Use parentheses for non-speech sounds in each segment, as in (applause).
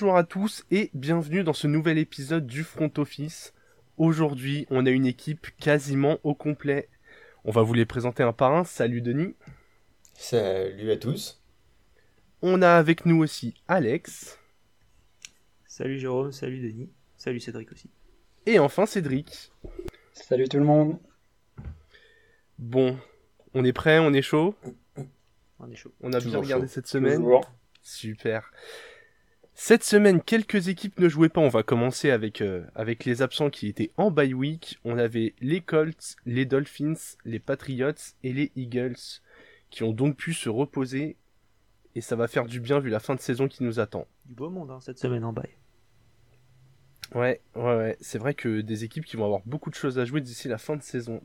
bonjour à tous et bienvenue dans ce nouvel épisode du Front Office. Aujourd'hui, on a une équipe quasiment au complet. On va vous les présenter un par un. Salut Denis. Salut à tous. On a avec nous aussi Alex. Salut Jérôme, salut Denis, salut Cédric aussi. Et enfin Cédric. Salut tout le monde. Bon, on est prêt, on est chaud? On est chaud. On a bien regardé chaud. cette semaine Toujours. Super. Cette semaine, quelques équipes ne jouaient pas. On va commencer avec, euh, avec les absents qui étaient en bye week. On avait les Colts, les Dolphins, les Patriots et les Eagles qui ont donc pu se reposer. Et ça va faire du bien vu la fin de saison qui nous attend. Du beau monde hein, cette semaine en bail. Ouais, ouais, ouais. C'est vrai que des équipes qui vont avoir beaucoup de choses à jouer d'ici la fin de saison.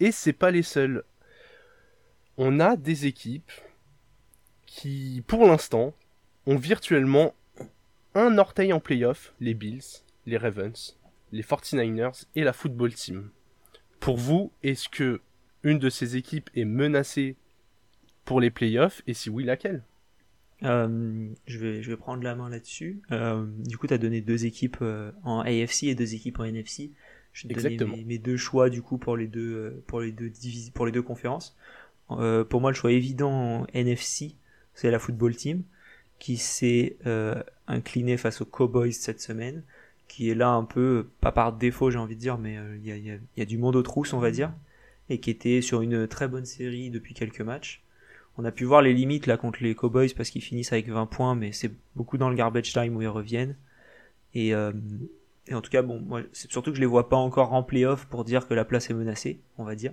Et c'est pas les seuls. On a des équipes qui, pour l'instant, ont virtuellement un orteil en playoff, les Bills, les Ravens, les 49ers et la Football Team. Pour vous, est-ce que une de ces équipes est menacée pour les playoffs et si oui, laquelle? Euh, je, vais, je vais prendre la main là-dessus. Euh, du coup, tu as donné deux équipes euh, en AFC et deux équipes en NFC. Je vais Exactement. mes, mes deux choix du coup pour les deux, pour les deux, divis- pour les deux conférences. Euh, pour moi, le choix évident en NFC, c'est la Football Team qui s'est euh, incliné face aux Cowboys cette semaine, qui est là un peu, pas par défaut j'ai envie de dire, mais euh, il y, a, y y du monde aux trousses on va dire, et qui était sur une très bonne série depuis quelques matchs. On a pu voir les limites là contre les Cowboys parce qu'ils finissent avec 20 points, mais c'est beaucoup dans le garbage time où ils reviennent. Et, euh, et en tout cas, bon, moi, c'est surtout que je les vois pas encore en playoff pour dire que la place est menacée, on va dire.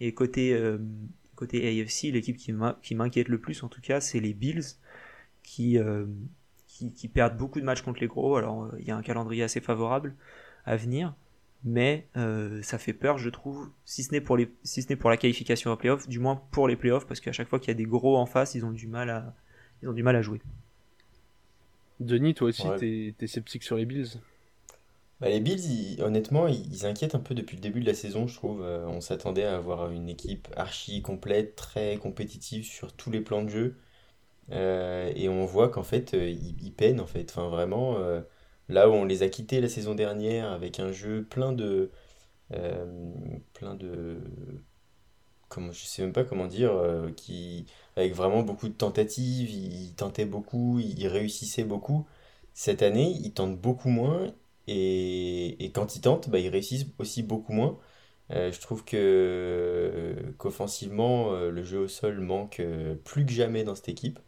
Et côté euh, côté AFC, l'équipe qui m'inquiète le plus en tout cas, c'est les Bills qui, euh, qui qui perdent beaucoup de matchs contre les gros. Alors euh, il y a un calendrier assez favorable à venir, mais euh, ça fait peur, je trouve, si ce n'est pour les, si ce n'est pour la qualification à playoff, du moins pour les playoffs, parce qu'à chaque fois qu'il y a des gros en face, ils ont du mal à, ils ont du mal à jouer. Denis, toi aussi, Ouais. t'es t'es sceptique sur les Bills? Bah, les Bills, ils- honnêtement, ils, ils inquiètent un peu depuis le début de la saison, je trouve. Euh, on s'attendait à avoir une équipe archi complète, très compétitive sur tous les plans de jeu. Euh, et on voit qu'en fait, euh, ils, peinent, en fait. Enfin, vraiment, euh, là où on les a quittés la saison dernière avec un jeu plein de... plein de... Comment, je sais même pas comment dire, qui, avec vraiment beaucoup de tentatives, ils tentaient beaucoup, ils réussissaient beaucoup. Cette année, ils tentent beaucoup moins et, quand ils tentent, bah, ils réussissent aussi beaucoup moins. Je trouve que qu'offensivement, le jeu au sol manque plus que jamais dans cette équipe.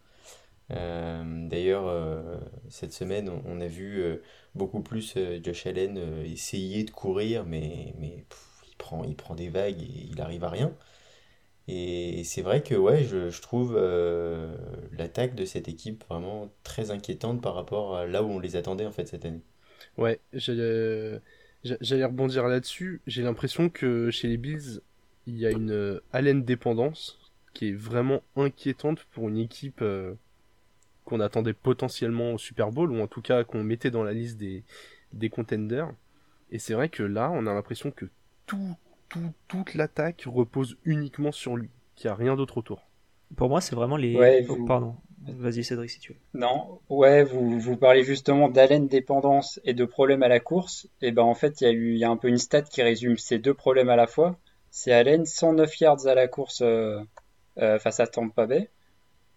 Euh, d'ailleurs, euh, cette semaine, on, a vu euh, beaucoup plus Josh Allen essayer de courir, mais, mais il prend, il prend des vagues et il arrive à rien. Et c'est vrai que ouais, je, trouve l'attaque de cette équipe vraiment très inquiétante par rapport à là où on les attendait en fait cette année. Ouais, j'allais j'a- j'allais rebondir là-dessus. J'ai l'impression que chez les Bills, il y a une haleine dépendance qui est vraiment inquiétante pour une équipe qu'on attendait potentiellement au Super Bowl, ou en tout cas qu'on mettait dans la liste des, des contenders. Et c'est vrai que là, on a l'impression que tout, tout, toute l'attaque repose uniquement sur lui, qu'il n'y a rien d'autre autour. Pour moi, c'est vraiment les. Ouais, Oh, pardon. Vas-y, Cédric, si tu veux. Non, ouais, vous, vous parlez justement d'haleine dépendance et de problèmes à la course. Et ben en fait, il y a eu, il y a un peu une stat qui résume ces deux problèmes à la fois. C'est Allen 109 yards à la course euh, euh, face à Tampa Bay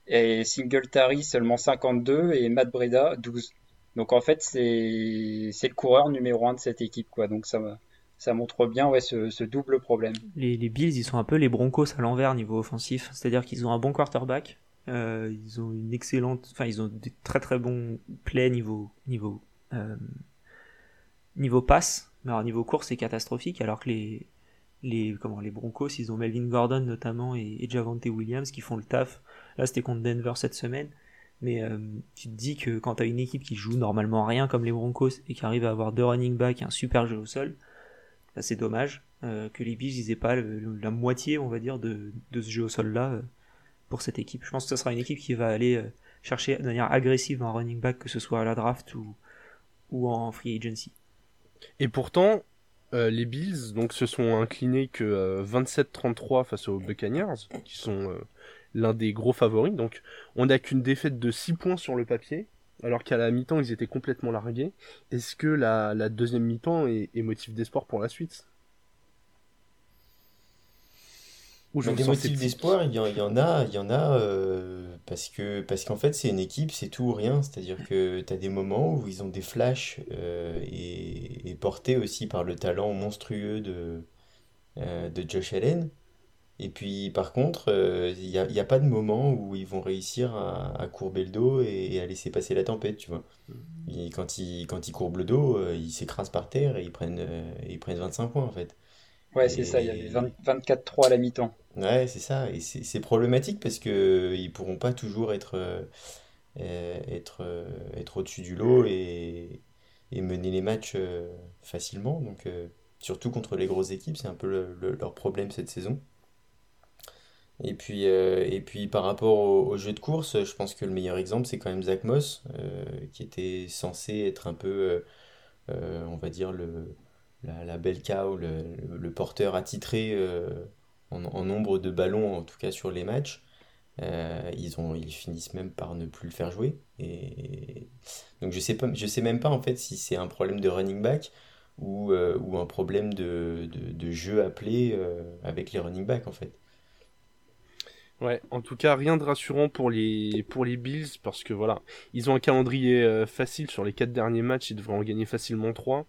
et Singletary seulement 52 et Matt Breda 12. Donc en fait, c'est le coureur numéro un de cette équipe quoi. Donc ça ça montre bien ouais ce, ce double problème. Les, les Bills, ils sont un peu les Broncos à l'envers niveau offensif. C'est-à-dire qu'ils ont un bon quarterback. euh, ils ont une excellente. Enfin, ils ont des très très bons plays niveau. niveau euh, niveau passe. Mais alors, niveau course, c'est catastrophique. Alors que les. Les, comment, les Broncos, ils ont Melvin Gordon notamment et, et Javante Williams qui font le taf. Là, c'était contre Denver cette semaine. Mais euh, tu te dis que quand tu as une équipe qui joue normalement rien comme les Broncos et qui arrive à avoir deux running backs et un super jeu au sol, bah, c'est dommage euh, que les Bills ils aient pas la moitié, on va dire, de, ce jeu au sol-là euh, pour cette équipe. Je pense que ce sera une équipe qui va aller chercher de manière agressive un running back, que ce soit à la draft ou, ou en free agency. Et pourtant, les Bills donc, se sont inclinés que euh, 27-33 face aux Buccaneers, qui sont l'un des gros favoris. Donc on n'a qu'une défaite de 6 points sur le papier. alors qu'à la mi-temps ils étaient complètement largués. Est-ce que la, la deuxième mi-temps est, est motif d'espoir pour la suite? Ou des motifs d'espoir, il y, en, il y en a, il y en a euh, parce que parce qu'en fait c'est une équipe, c'est tout ou rien. C'est-à-dire que tu as des moments où ils ont des flashs euh, et, et, portés aussi par le talent monstrueux de, euh, de Josh Allen. Et puis par contre, il n'y a, pas de moment où ils vont réussir à, à courber le dos et, à laisser passer la tempête, tu vois. Et quand ils, quand ils courbent le dos, ils s'écrasent par terre et ils prennent, ils prennent 25 points en fait. Ouais, c'est ça, il y avait 24-3 à la mi-temps. Ouais, c'est ça. Et c'est problématique parce que ils pourront pas toujours être, euh, être, euh, être au-dessus du lot et, et, mener les matchs euh, facilement. Donc, surtout contre les grosses équipes, c'est un peu leur problème cette saison. Et puis, et puis par rapport au, jeu de course, je pense que le meilleur exemple, c'est quand même Zach Moss, qui était censé être un peu, on va dire, le, la, la belle cow, le, le porteur attitré en, nombre de ballons, en tout cas sur les matchs. Euh, ils, ont, ils finissent même par ne plus le faire jouer. Et... Donc je sais, sais même pas en fait si c'est un problème de running back ou, euh, ou un problème de, de, de jeu appelé euh, avec les running backs en fait. Ouais, en tout cas, rien de rassurant pour les, pour les Bills parce que voilà, ils ont un calendrier facile sur les 4 derniers matchs, ils devraient en gagner facilement 3.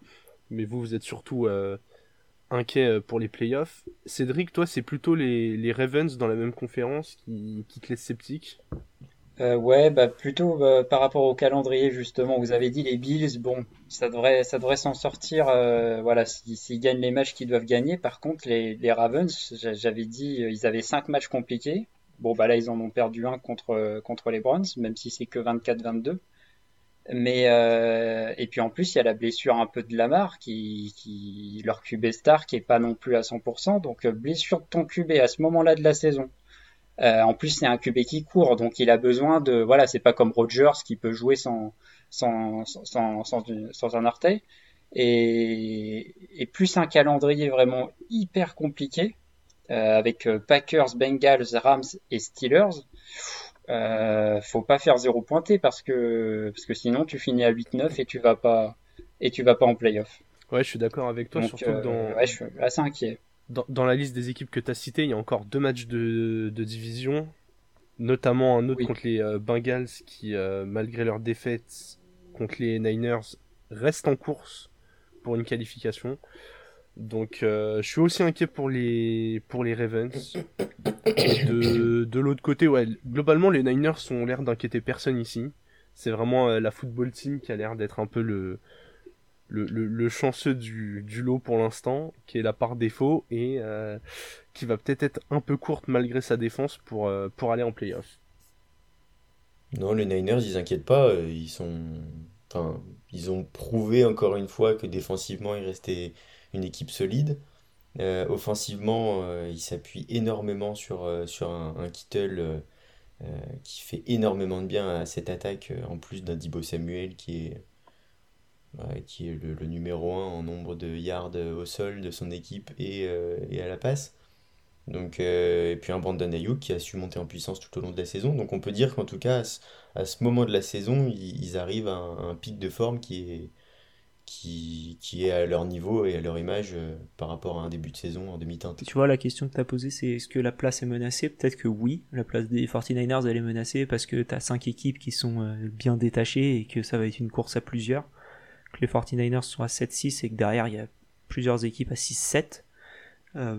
Mais vous, vous êtes surtout inquiet euh, pour les playoffs. Cédric, toi, c'est plutôt les, Ravens dans la même conférence qui, qui te laissent sceptique? Euh, Ouais, bah plutôt bah, par rapport au calendrier justement. Vous avez dit les Bills, bon, ça devrait, ça devrait s'en sortir. Euh, voilà, s'ils gagnent les matchs qu'ils doivent gagner. Par contre, les, les Ravens, j'avais dit, euh, ils avaient cinq matchs compliqués. Bon, bah là, ils en ont perdu un contre contre les Browns, même si c'est que 24-22. Mais euh, et puis en plus il y a la blessure un peu de Lamar qui, qui leur QB star qui est pas non plus à 100%. Donc euh, blessure de ton QB à ce moment-là de la saison. Euh, en plus c'est un QB qui court donc il a besoin de voilà c'est pas comme Rogers qui peut jouer sans sans sans sans, un orteil et, plus un calendrier vraiment hyper compliqué euh, avec euh, Packers, Bengals, Rams et Steelers euh, faut pas faire zéro pointé parce que parce que sinon tu finis à 8-9 et tu vas pas et tu vas pas en playoff. Ouais, je suis d'accord avec toi, surtout euh, dans. Ouais, je suis assez inquiet. Dans, dans, la liste des équipes que tu as citées, il y a encore deux matchs de, de division, notamment un autre contre les euh, Bengals qui, euh, malgré leur défaite contre les Niners, restent en course pour une qualification. Donc euh, je suis aussi inquiet pour les pour les Ravens. De, de l'autre côté, ouais, globalement les Niners ont l'air d'inquiéter personne ici. C'est vraiment euh, la football team qui a l'air d'être un peu le le, chanceux du, du lot pour l'instant, qui est la part défaut et euh, qui va peut-être être un peu courte malgré sa défense pour pour aller en playoff. Non, les Niners, ils inquiètent pas, ils sont enfin, ils ont prouvé encore une fois que défensivement ils restaient une équipe solide. Euh, offensivement, euh, il s'appuie énormément sur, euh, un, Kittle qui fait énormément de bien à cette attaque, en plus d'un Dibo Samuel qui est, qui est le, numéro 1 en nombre de yards au sol de son équipe et, et à la passe. Donc, et puis un Brandon Ayuk qui a su monter en puissance tout au long de la saison. Donc on peut dire qu'en tout cas, à ce, moment de la saison, ils, arrivent à un, pic de forme qui est, qui, qui, est à leur niveau et à leur image euh, par rapport à un début de saison en demi-teinte. Tu vois, la question que tu as posée, c'est est-ce que la place est menacée? Peut-être que oui, la place des 49ers, elle est menacée parce que tu as 5 équipes qui sont euh, bien détachées et que ça va être une course à plusieurs. Que les 49ers sont à 7-6 et que derrière, il y a plusieurs équipes à 6-7. Euh,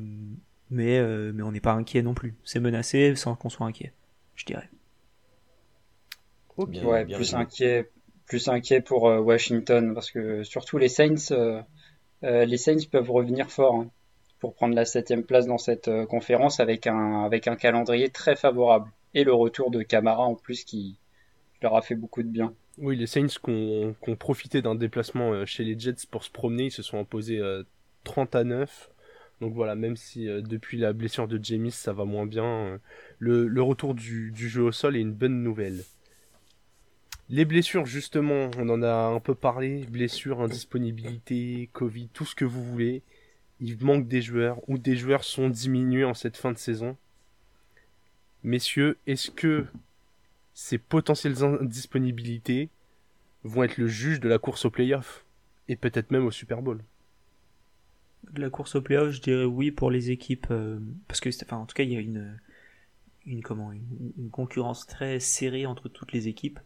mais, euh, mais on n'est pas inquiet non plus. C'est menacé sans qu'on soit inquiet, je dirais. Okay. ouais, bien plus inquiet plus inquiet pour euh, Washington parce que surtout les Saints, euh, euh, les Saints peuvent revenir fort hein, pour prendre la septième place dans cette conférence avec un calendrier très favorable et le retour de Camara en plus qui leur a fait beaucoup de bien. Oui, les Saints qui ont, profité d'un déplacement chez les Jets pour se promener, ils se sont imposés 30 à 9. Donc voilà, même si depuis la blessure de James ça va moins bien, le, retour du, jeu au sol est une bonne nouvelle. Les blessures, justement, on en a un peu parlé. Blessures, indisponibilité, Covid, tout ce que vous voulez. Il manque des joueurs ou des joueurs sont diminués en cette fin de saison. Messieurs, est-ce que ces potentielles indisponibilités vont être le juge de la course au playoff et peut-être même au Super Bowl? La course au playoff, je dirais oui pour les équipes euh, parce que en tout cas il y a une, concurrence très serrée entre toutes les équipes.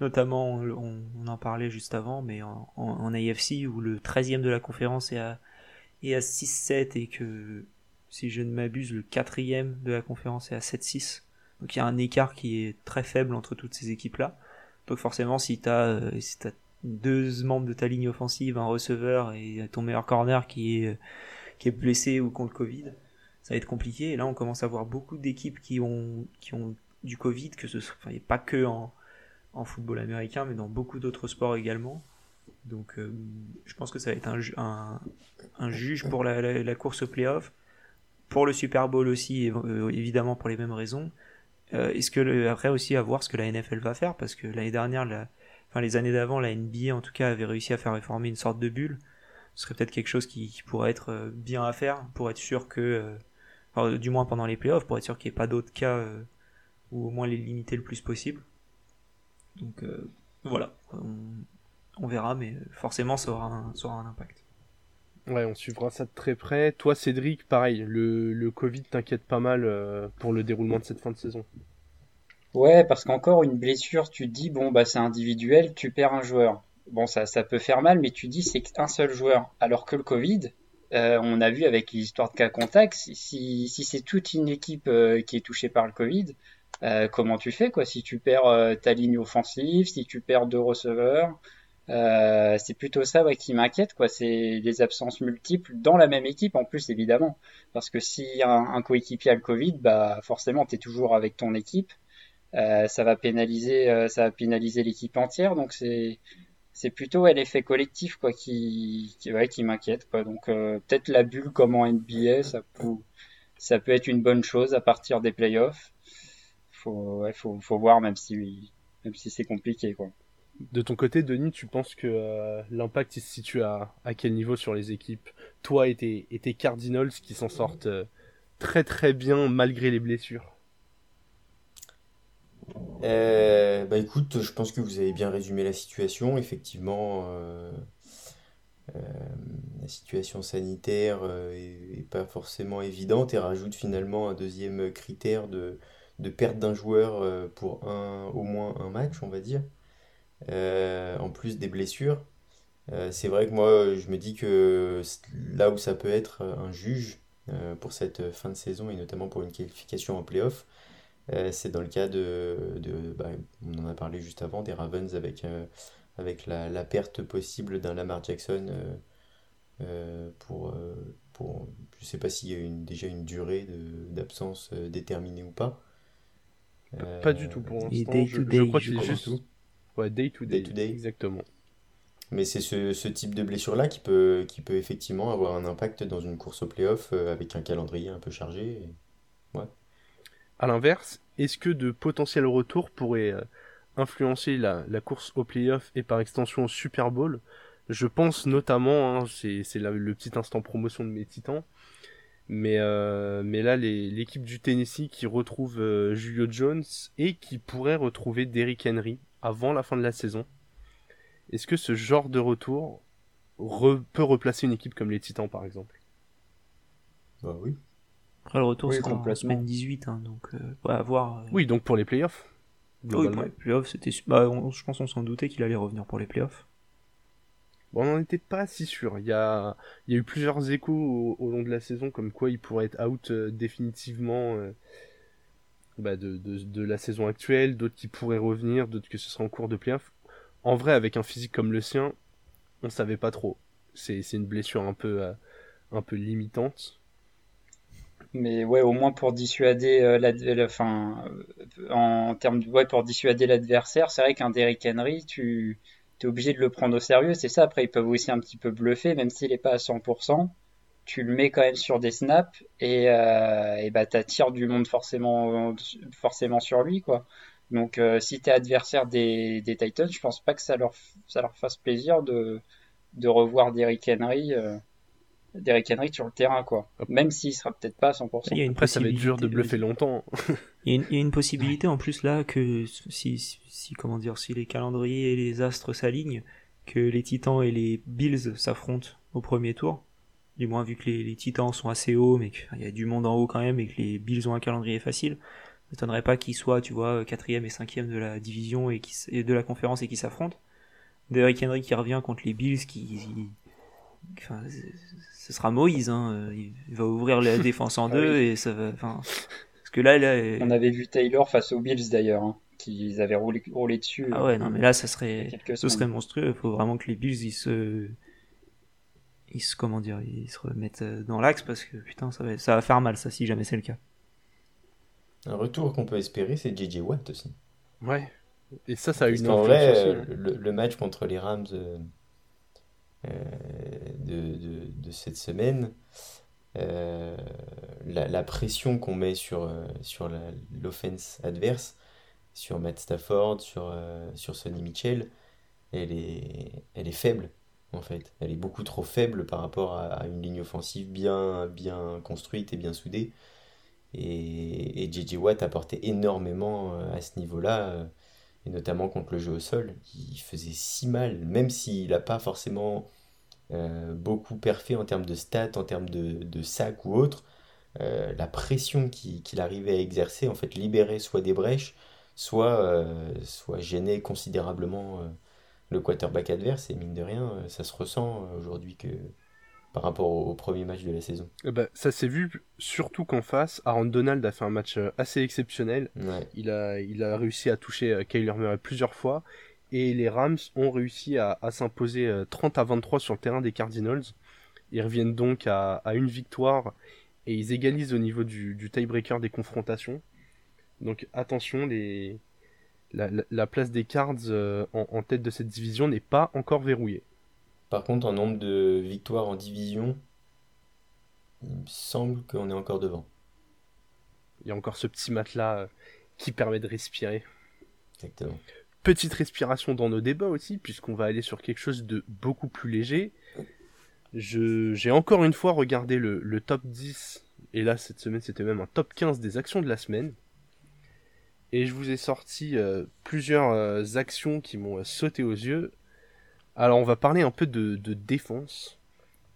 Notamment, on, en parlait juste avant, mais en, en, AFC où le 13e de la conférence est à, est à 6-7 et que si je ne m'abuse, le quatrième de la conférence est à 7-6. Donc il y a un écart qui est très faible entre toutes ces équipes-là. Donc forcément, si tu as, euh, si as deux membres de ta ligne offensive, un receveur et ton meilleur corner qui est, qui est blessé ou contre Covid, ça va être compliqué. Et là, on commence à voir beaucoup d'équipes qui ont, qui ont du Covid, que ce enfin, pas que en, en football américain, mais dans beaucoup d'autres sports également. Donc euh, je pense que ça va être un, juge pour la, course au playoff, pour le Super Bowl aussi, euh, évidemment pour les mêmes raisons. Euh, Est-ce que le, après aussi à voir ce que la NFL va faire, parce que l'année dernière, la, enfin les années d'avant, la NBA en tout cas avait réussi à faire réformer une sorte de bulle. Ce serait peut-être quelque chose qui, pourrait être euh, bien à faire pour être sûr que, enfin, du moins pendant les playoffs, pour être sûr qu'il n'y ait pas d'autres cas ou au moins les limiter le plus possible. Donc voilà, on verra, mais forcément ça aura un, ça aura un impact. Ouais, on suivra ça de très près. Toi, Cédric, pareil, le, le Covid t'inquiète pas mal euh, pour le déroulement de cette fin de saison. Ouais, parce qu'encore une blessure, tu te dis, bon, bah c'est individuel, tu perds un joueur. Bon, ça, ça peut faire mal, mais tu dis, c'est qu'un seul joueur. Alors que le Covid, euh, on a vu avec l'histoire de cas contact, si, si c'est toute une équipe euh, qui est touchée par le Covid, comment tu fais, quoi? Si tu perds ta ligne offensive, si tu perds deux receveurs, euh, c'est plutôt ça qui m'inquiète, quoi. C'est les absences multiples dans la même équipe, en plus évidemment, parce que si un, coéquipier a le Covid, bah forcément t'es toujours avec ton équipe. Euh, ça va pénaliser, euh, ça va pénaliser l'équipe entière, donc c'est c'est plutôt l'effet collectif quoi qui qui, ouais, qui m'inquiète quoi. Donc peut-être la bulle comme en NBA, ça peut ça peut être une bonne chose à partir des playoffs. Faut ouais, faut faut voir même si même si c'est compliqué quoi. De ton côté, Denis, tu penses que euh, l'impact se situe à, à, quel niveau sur les équipes? Toi et tes, et tes Cardinals qui s'en sortent euh, très très bien malgré les blessures euh, Bah écoute, je pense que vous avez bien résumé la situation. Effectivement, la situation sanitaire est, pas forcément évidente et rajoute finalement un deuxième critère de, de perte d'un joueur pour un, au moins un match, on va dire. Euh, en plus des blessures. Euh, c'est vrai que moi, je me dis que là où ça peut être un juge euh, pour cette fin de saison et notamment pour une qualification en playoff, c'est dans le cas de, de bah, on en a parlé juste avant, des Ravens avec, avec la, perte possible d'un Lamar Jackson pour, pour, je sais pas s'il y a une, déjà une durée d'absence déterminée ou pas. Pas du tout pour l'instant. Je, je, crois que c'est juste, Ouais, day to day. Exactement. Mais c'est ce, ce, type de blessure-là qui peut, qui peut effectivement avoir un impact dans une course au playoff euh, avec un calendrier un peu chargé. Ouais. À l'inverse, est-ce que de potentiels retours pourraient euh, influencer la, la, course au playoff et par extension au Super Bowl? Je pense notamment, hein, c'est le petit instant promotion de mes titans, mais, euh, mais là, l'équipe du Tennessee qui retrouve euh, Julio Jones et qui pourrait retrouver Derrick Henry avant la fin de la saison. Est-ce que ce genre de retour peut replacer une équipe comme les Titans par exemple? Bah oui. Après le retour c'est en semaine 18, hein, donc euh, à voir. Euh. Oui, donc pour les playoffs. Oui, pour les playoffs, c'était. Bah, je pense qu'on s'en doutait qu'il allait revenir pour les playoffs. Bon, on n'en était pas si sûr. Il y a, eu plusieurs échos au, long de la saison comme quoi il pourrait être out euh, définitivement bah, de, la saison actuelle, d'autres qui pourraient revenir, d'autres que ce sera en cours de playoff. En vrai, avec un physique comme le sien, on savait pas trop. C'est une blessure un peu, euh, un peu limitante. Mais ouais, au moins pour dissuader euh, la, fin, euh, en termes ouais, pour dissuader l'adversaire, c'est vrai qu'un Derrick Henry, tu es obligé de le prendre au sérieux. C'est ça. Après, ils peuvent aussi un petit peu bluffer, même s'il n'est pas à 100% tu le mets quand même sur des snaps et, euh, et bah t'attires du monde forcément forcément sur lui quoi. Donc euh, si t'es adversaire des, des Titans, je pense pas que ça leur ça leur fasse plaisir de de revoir Derrick Henry euh, Derrick Henry sur le terrain, quoi. Même s'il sera peut-être pas à 100%. Il y a une Après, ça va être dur de bluffer longtemps. Il y, a une, il y a une possibilité en plus là que si, si, comment dire si les calendriers et les astres s'alignent, que les Titans et les Bills s'affrontent au premier tour. Du moins vu que les, les Titans sont assez hauts, mais qu'il y a du monde en haut quand même et que les Bills ont un calendrier facile. Ça m'étonnerait pas qu'ils soient, tu vois, quatrième et cinquième de la division et, qui, et de la conférence et qui s'affrontent. Derrick Henry qui revient contre les Bills qui, enfin, ce sera Moïse, hein. Il va ouvrir la (laughs) défense en Ah deux oui. et ça va, enfin, parce que là, là, On avait vu Taylor face aux Bills d'ailleurs, hein, qu'ils avaient roulé, roulé dessus. Ah ouais, non, mais là, ça serait, ce serait monstrueux. Il faut vraiment que les Bills, ils se, ils se, comment dire, ils se remettent euh, dans l'axe parce que putain, ça va, ça va faire mal, ça, si jamais c'est le cas. Un retour qu'on peut espérer, c'est JJ Watt aussi. Ouais. Et ça, ça a Parce une influence vrai, euh, hein. le, le match contre les Rams euh, euh, de, de- de cette semaine, euh, la, pression qu'on met sur, euh, sur l'offense adverse, sur Matt Stafford, sur, euh, sur Sonny Mitchell, elle est, elle est faible en fait. Elle est beaucoup trop faible par rapport à, une ligne offensive bien, bien construite et bien soudée. Et, et JJ Watt apportait énormément euh, à ce niveau-là. Et notamment contre le jeu au sol, il faisait si mal, même s'il n'a pas forcément euh, beaucoup perfait en termes de stats, en termes de, de sacs ou autre, euh, la pression qu'il arrivait à exercer, en fait, libérait soit des brèches, soit, euh, soit gênait considérablement le quarterback adverse, et mine de rien, ça se ressent aujourd'hui que par rapport au, au premier match de la saison. Eh ben, ça s'est vu surtout qu'en face, Aaron Donald a fait un match euh, assez exceptionnel. Ouais. Il a, il a réussi à toucher euh, Kyler Murray plusieurs fois. Et les Rams ont réussi à, à s'imposer euh, 30 à 23 sur le terrain des Cardinals. Ils reviennent donc à, à une victoire et ils égalisent au niveau du, du tiebreaker des confrontations. Donc attention, les, la, la- la place des Cards euh, en, en tête de cette division n'est pas encore verrouillée. Par contre, en nombre de victoires en division, il me semble qu'on est encore devant. Il y a encore ce petit matelas euh, qui permet de respirer. Exactement. Petite respiration dans nos débats aussi, puisqu'on va aller sur quelque chose de beaucoup plus léger. J'ai encore une fois regardé le, le top 10, et là cette semaine c'était même un top 15 des actions de la semaine. Et je vous ai sorti euh, plusieurs euh, actions qui m'ont euh, sauté aux yeux. Alors on va parler un peu de, de défense.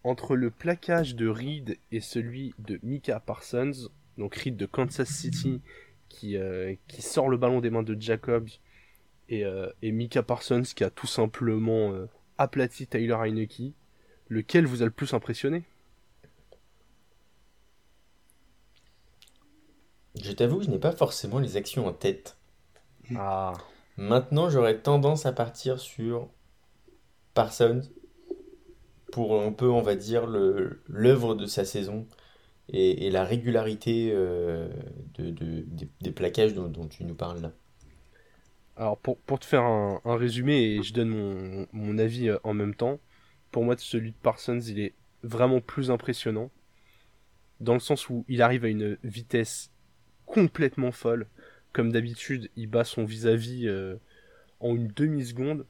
Entre le plaquage de Reed et celui de Mika Parsons, donc Reed de Kansas City qui, euh, qui sort le ballon des mains de Jacobs et, euh, et Mika Parsons qui a tout simplement euh, aplati Tyler Heineke. Lequel vous a le plus impressionné? Je t'avoue que je n'ai pas forcément les actions en tête. Ah, Maintenant, j'aurais tendance à partir sur Parsons pour un peu, on va dire, l'œuvre de sa saison et, la régularité euh, de, de- des, plaquages dont, tu nous parles là. alors pour, pour te faire un, un résumé et je donne mon, mon avis euh, en même temps, pour moi celui de Parsons il est vraiment plus impressionnant dans le sens où il arrive à une vitesse complètement folle. Comme d'habitude, il bat son vis-à-vis euh, en une demi-seconde.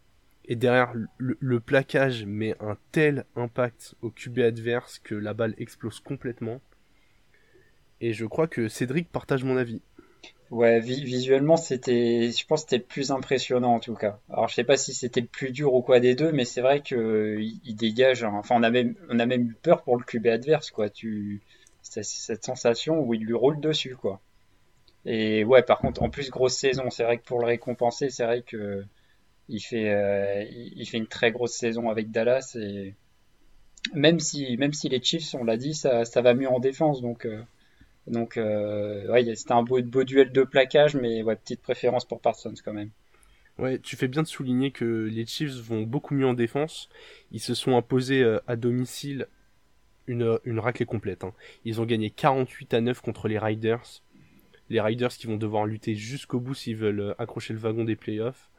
Et derrière, le, plaquage met un tel impact au QB adverse que la balle explose complètement. Et je crois que Cédric partage mon avis. Ouais, vi- visuellement, c'était, je pense c'était plus impressionnant en tout cas. Alors, je sais pas si c'était le plus dur ou quoi des deux, mais c'est vrai que il, dégage. Enfin, on a même, on a même eu peur pour le QB adverse, quoi. Tu, cette sensation où il lui roule dessus, quoi. Et ouais, par contre, en plus grosse saison. C'est vrai que pour le récompenser, c'est vrai que il fait, euh, il, fait une très grosse saison avec Dallas et même si, les Chiefs, on l'a dit, ça, va mieux en défense, donc. euh, euh, c'était un beau, duel de plaquage, mais petite préférence pour Parsons quand même. Ouais, tu fais bien de souligner que les Chiefs vont beaucoup mieux en défense. Ils se sont imposés à domicile une, raclée complète. hein. Ils ont gagné 48 à 9 contre les Riders. Les Riders qui vont devoir lutter jusqu'au bout s'ils veulent accrocher le wagon des playoffs.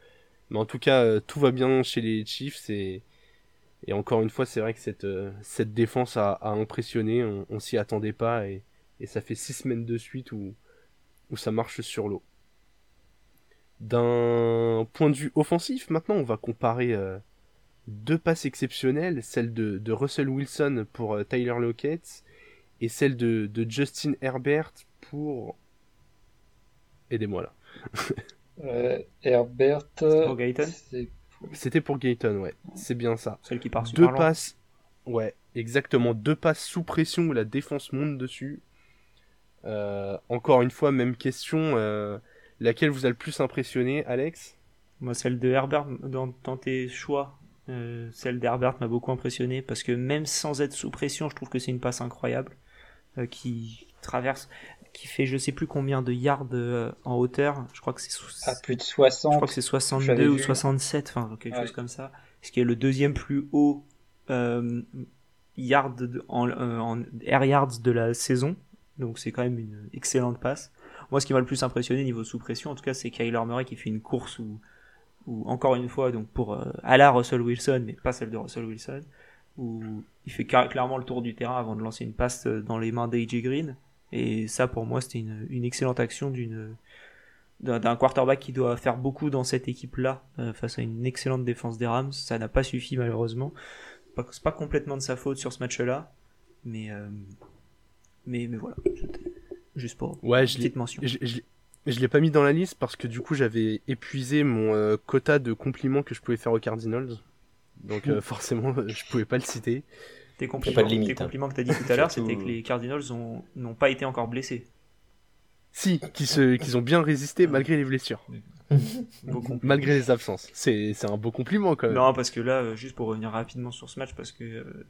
Mais en tout cas, euh, tout va bien chez les Chiefs et, et encore une fois, c'est vrai que cette, euh, cette défense a, a impressionné. On, s'y attendait pas et, et ça fait six semaines de suite où, où ça marche sur l'eau. D'un point de vue offensif, maintenant, on va comparer euh, deux passes exceptionnelles, celle de, de Russell Wilson pour euh, Tyler Lockett et celle de, de Justin Herbert pour... Aidez-moi là. (laughs) Euh, Herbert. Pour Gayton c'est- C'était pour Gayton, ouais. C'est bien ça. Celle qui part Deux passes. Ouais, exactement. Deux passes sous pression où la défense monte dessus. Euh, encore une fois, même question. euh, laquelle vous a le plus impressionné, Alex? Moi, celle de Herbert, dans, dans tes choix, euh, celle d'Herbert m'a beaucoup impressionné parce que même sans être sous pression, je trouve que c'est une passe incroyable euh, qui traverse, qui fait je sais plus combien de yards euh, en hauteur. Je crois que c'est à plus de je 60. crois que c'est j'avais 62 ou vu. 67, enfin quelque Ouais. chose comme ça. Ce qui est le deuxième plus haut euh, yard de- en, euh, en air yards de la saison. Donc c'est quand même une excellente passe. Moi, ce qui m'a le plus impressionné niveau sous pression, en tout cas, c'est Kyler Murray qui fait une course où, où encore une fois, donc pour euh, à la Russell Wilson, mais pas celle de Russell Wilson, où il fait clairement le tour du terrain avant de lancer une passe euh, dans les mains d'AJ Green. Et ça, pour moi, c'était une, une excellente action d'une d'un quarterback qui doit faire beaucoup dans cette équipe-là euh, face à une excellente défense des Rams. Ça n'a pas suffi malheureusement. C'est pas complètement de sa faute sur ce match-là, mais euh, mais mais voilà, juste pour Ouais, je l'ai petite mention. je, je l'ai- je l'ai pas mis dans la liste parce que du coup j'avais épuisé mon euh, quota de compliments que je pouvais faire aux Cardinals. Donc forcément (laughs) je pouvais pas le citer. Tes pas compliments, de limite, tes hein. compliments que tu as dit tout à l'heure, c'était que les Cardinals ont- n'ont pas été encore blessés. Si, qui se, qu'ils ont bien résisté malgré les blessures, (laughs) malgré les absences. C'est, un beau compliment quand même. Non, parce que là, euh, juste pour revenir rapidement sur ce match, parce que euh,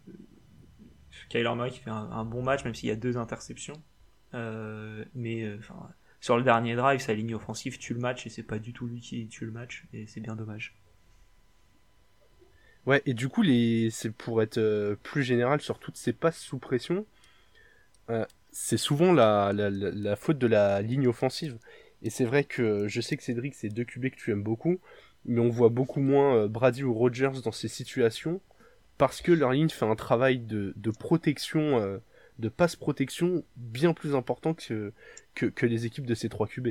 Kyler Murray qui fait un, un bon match, même s'il y a deux interceptions. Euh, mais euh, sur le dernier drive, sa ligne offensive tue le match et c'est pas du tout lui qui tue le match et c'est bien dommage. Ouais, et du coup, les... c'est pour être euh, plus général sur toutes ces passes sous pression, euh, c'est souvent la, la, la, faute de la ligne offensive. Et c'est vrai que je sais que Cédric, c'est deux QB que tu aimes beaucoup, mais on voit beaucoup moins euh, Brady ou Rogers dans ces situations parce que leur ligne fait un travail de, de protection, de passe protection bien plus important que, que, que les équipes de ces trois QB.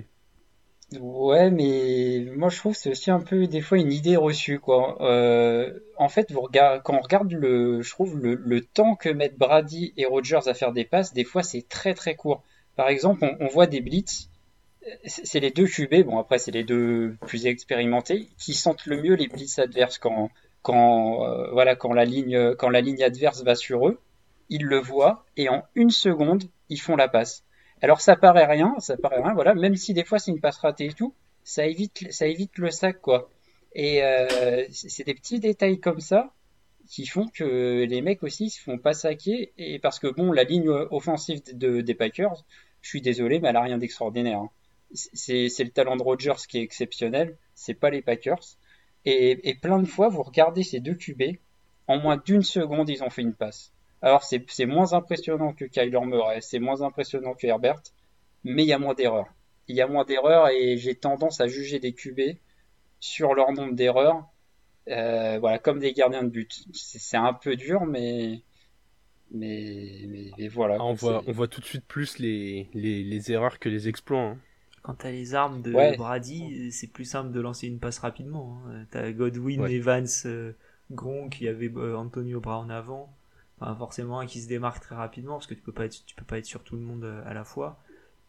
Ouais, mais moi je trouve c'est aussi un peu des fois une idée reçue quoi. Euh, en fait, vous quand on regarde le, je trouve le, temps que mettent Brady et Rodgers à faire des passes, des fois c'est très très court. Par exemple, on, voit des blitz, c'est c'est les deux QB, bon après c'est les deux plus expérimentés, qui sentent le mieux les blitz adverses quand quand euh, voilà quand la ligne quand la ligne adverse va sur eux, ils le voient et en une seconde ils font la passe. Alors ça paraît rien, ça paraît rien, voilà, même si des fois c'est une passe ratée et tout, ça évite, ça évite le sac, quoi. Et euh, c'est des petits détails comme ça qui font que les mecs aussi se font pas saquer, et parce que bon, la ligne offensive de, des Packers, je suis désolé, mais elle a rien d'extraordinaire. hein. C'est c'est le talent de Rodgers qui est exceptionnel, c'est pas les Packers. Et, et plein de fois, vous regardez ces deux QB, en moins d'une seconde, ils ont fait une passe. Alors c'est moins impressionnant que Kyler Murray, c'est moins impressionnant que Herbert, mais il y a moins d'erreurs. Il y a moins d'erreurs et j'ai tendance à juger des QB sur leur nombre d'erreurs, euh, voilà, comme des gardiens de but. C'est un peu dur, mais mais mais, mais voilà. Ah, on, voit, c'est- on voit tout de suite plus les, les, les erreurs que les exploits. hein. Quand t'as les armes de Ouais. Brady, c'est plus simple de lancer une passe rapidement. hein. T'as Godwin, Ouais. Evans, euh, Gronk, il y avait euh, Antonio Brown avant. Enfin, forcément un qui se démarque très rapidement parce que tu peux pas être, tu peux pas être sur tout le monde euh, à la fois.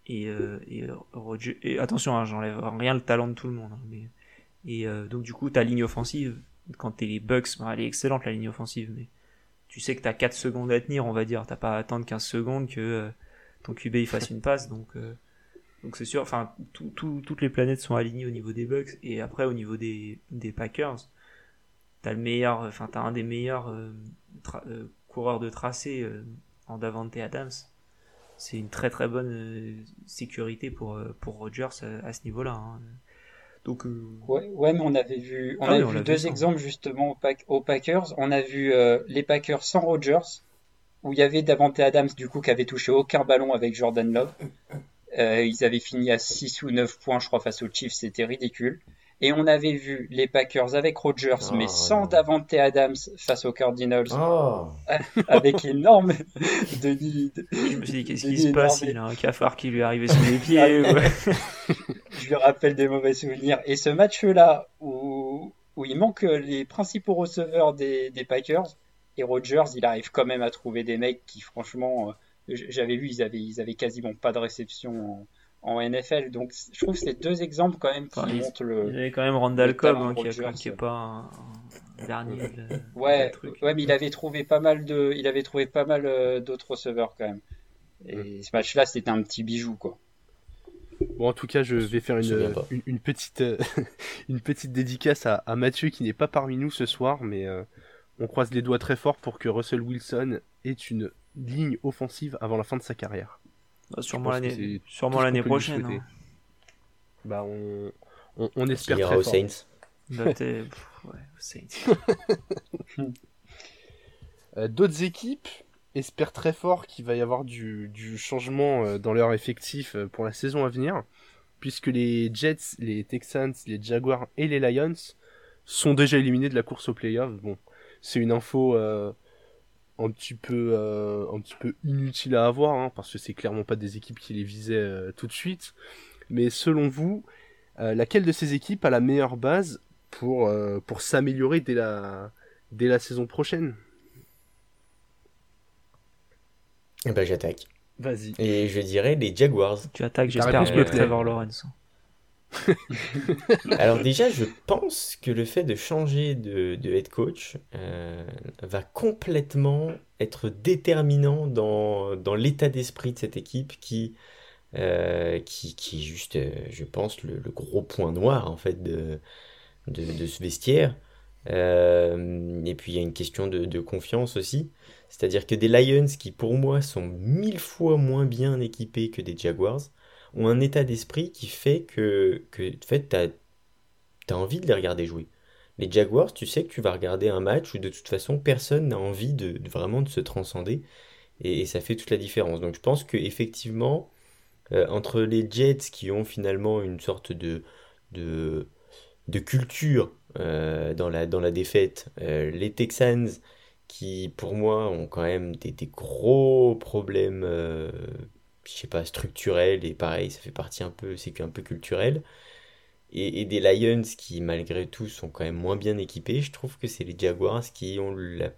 Et, euh, et, attention, hein, j'enlève rien le talent de tout le monde. hein, mais, et euh, donc du coup, ta ligne offensive, quand t'es les Bucks, bah, elle est excellente la ligne offensive, mais tu sais que t'as 4 secondes à tenir, on va dire. T'as pas à attendre 15 secondes que euh, ton QB il fasse une passe, donc. euh, donc c'est sûr, enfin, tout- tout- toutes les planètes sont alignées au niveau des Bucks et après au niveau des, des Packers, t'as le meilleur, enfin t'as un des meilleurs euh, euh, coureurs de tracé euh, en Davante Adams. C'est une très très bonne euh, sécurité pour euh, pour Rodgers à, à ce niveau-là. hein. Donc euh, Ouais, ouais, mais on avait vu, on Ah a oui, on vu deux vu ça. exemples justement aux, Pack- aux Packers. On a vu euh, les Packers sans Rodgers, où il y avait Davante Adams du coup qui avait touché aucun ballon avec Jordan Love. Euh, ils avaient fini à 6 ou 9 points, je crois, face aux Chiefs, c'était ridicule. Et on avait vu les Packers avec Rodgers, Oh, mais sans non. Davante Adams face aux Cardinals, Oh, (laughs) avec énorme (laughs) Denis. je me suis dit qu'est-ce qui se passe. Il a un cafard qui lui est arrivé sous les pieds. ouais. (laughs) je lui rappelle des mauvais souvenirs. Et ce match-là, où, où il manque les principaux receveurs des, des Packers. Et Rodgers, il arrive quand même à trouver des mecs qui, franchement, j'avais vu, ils avaient, ils avaient quasiment pas de réception en, NFL. Donc, je trouve que c'est deux exemples quand même qui montrent le. Il y avait quand même Randall Cobb, hein, qui, est pas un, dernier. ouais, ouais, mais il avait trouvé pas mal de, il avait trouvé pas mal euh, d'autres receveurs quand même. Et mm. ce match-là, c'était un petit bijou, quoi. Bon, en tout cas, je vais faire une, une, petite, (laughs) une petite dédicace à, à Mathieu qui n'est pas parmi nous ce soir, mais euh, on croise les doigts très fort pour que Russell Wilson ait une ligne offensive avant la fin de sa carrière. Bah, sûrement l'année, sûrement l'année prochaine. Hein. Bah on, on, espère très fort. Saints. (laughs) (laughs) Euh, d'autres équipes espèrent très fort qu'il va y avoir du, du changement euh, dans leur effectif euh, pour la saison à venir, puisque les Jets, les Texans, les Jaguars et les Lions sont déjà éliminés de la course aux playoffs. Bon, c'est une info un petit peu euh, un petit peu inutile à avoir hein, parce que c'est clairement pas des équipes qui les visaient euh, tout de suite. Mais selon vous euh, laquelle de ces équipes a la meilleure base pour pour s'améliorer dès la dès la saison prochaine? Eh ben j'attaque. Vas-y. Et je dirais les Jaguars. Tu attaques j'espère que Trevor Lawrence (laughs) Alors déjà, je pense que le fait de changer de, head coach euh, va complètement être déterminant dans, l'état d'esprit de cette équipe qui, euh, qui, qui, est juste, euh, je pense, le, gros point noir en fait de, ce vestiaire. et puis il y a une question de confiance aussi. C'est-à-dire que des Lions qui pour moi sont mille fois moins bien équipés que des Jaguars, ont un état d'esprit qui fait que, que fait, tu as, envie de les regarder jouer. Les Jaguars, tu sais que tu vas regarder un match où de toute façon personne n'a envie de, vraiment de se transcender et, ça fait toute la différence. Donc je pense que effectivement euh, entre les Jets qui ont finalement une sorte de, culture euh, dans, la, défaite, euh, les Texans qui pour moi ont quand même des, des gros problèmes je sais pas, structurel, et pareil, ça fait partie un peu, c'est un peu culturel. Et, des Lions qui, malgré tout, sont quand même moins bien équipés, je trouve que c'est les Jaguars qui ont le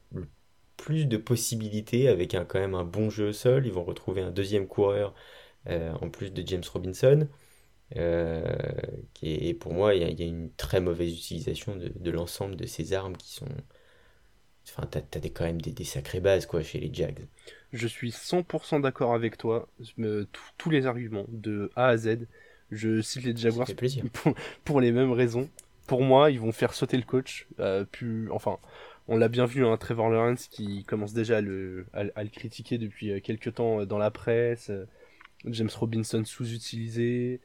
plus de possibilités avec un, quand même un bon jeu au sol. Ils vont retrouver un deuxième coureur euh, en plus de James Robinson. Euh, et pour moi, il y, a une très mauvaise utilisation de, l'ensemble de ces armes qui sont. Enfin, t'as as quand même des, des, sacrées bases quoi chez les Jags. Je suis 100% d'accord avec toi. tous les arguments de A à Z. Je cite les Jaguars (laughs) pour, les mêmes raisons. Pour moi, ils vont faire sauter le coach. Euh, enfin, on l'a bien vu, hein, Trevor Lawrence qui commence déjà à le, critiquer depuis euh, quelques temps euh, dans la presse. James Robinson sous-utilisé.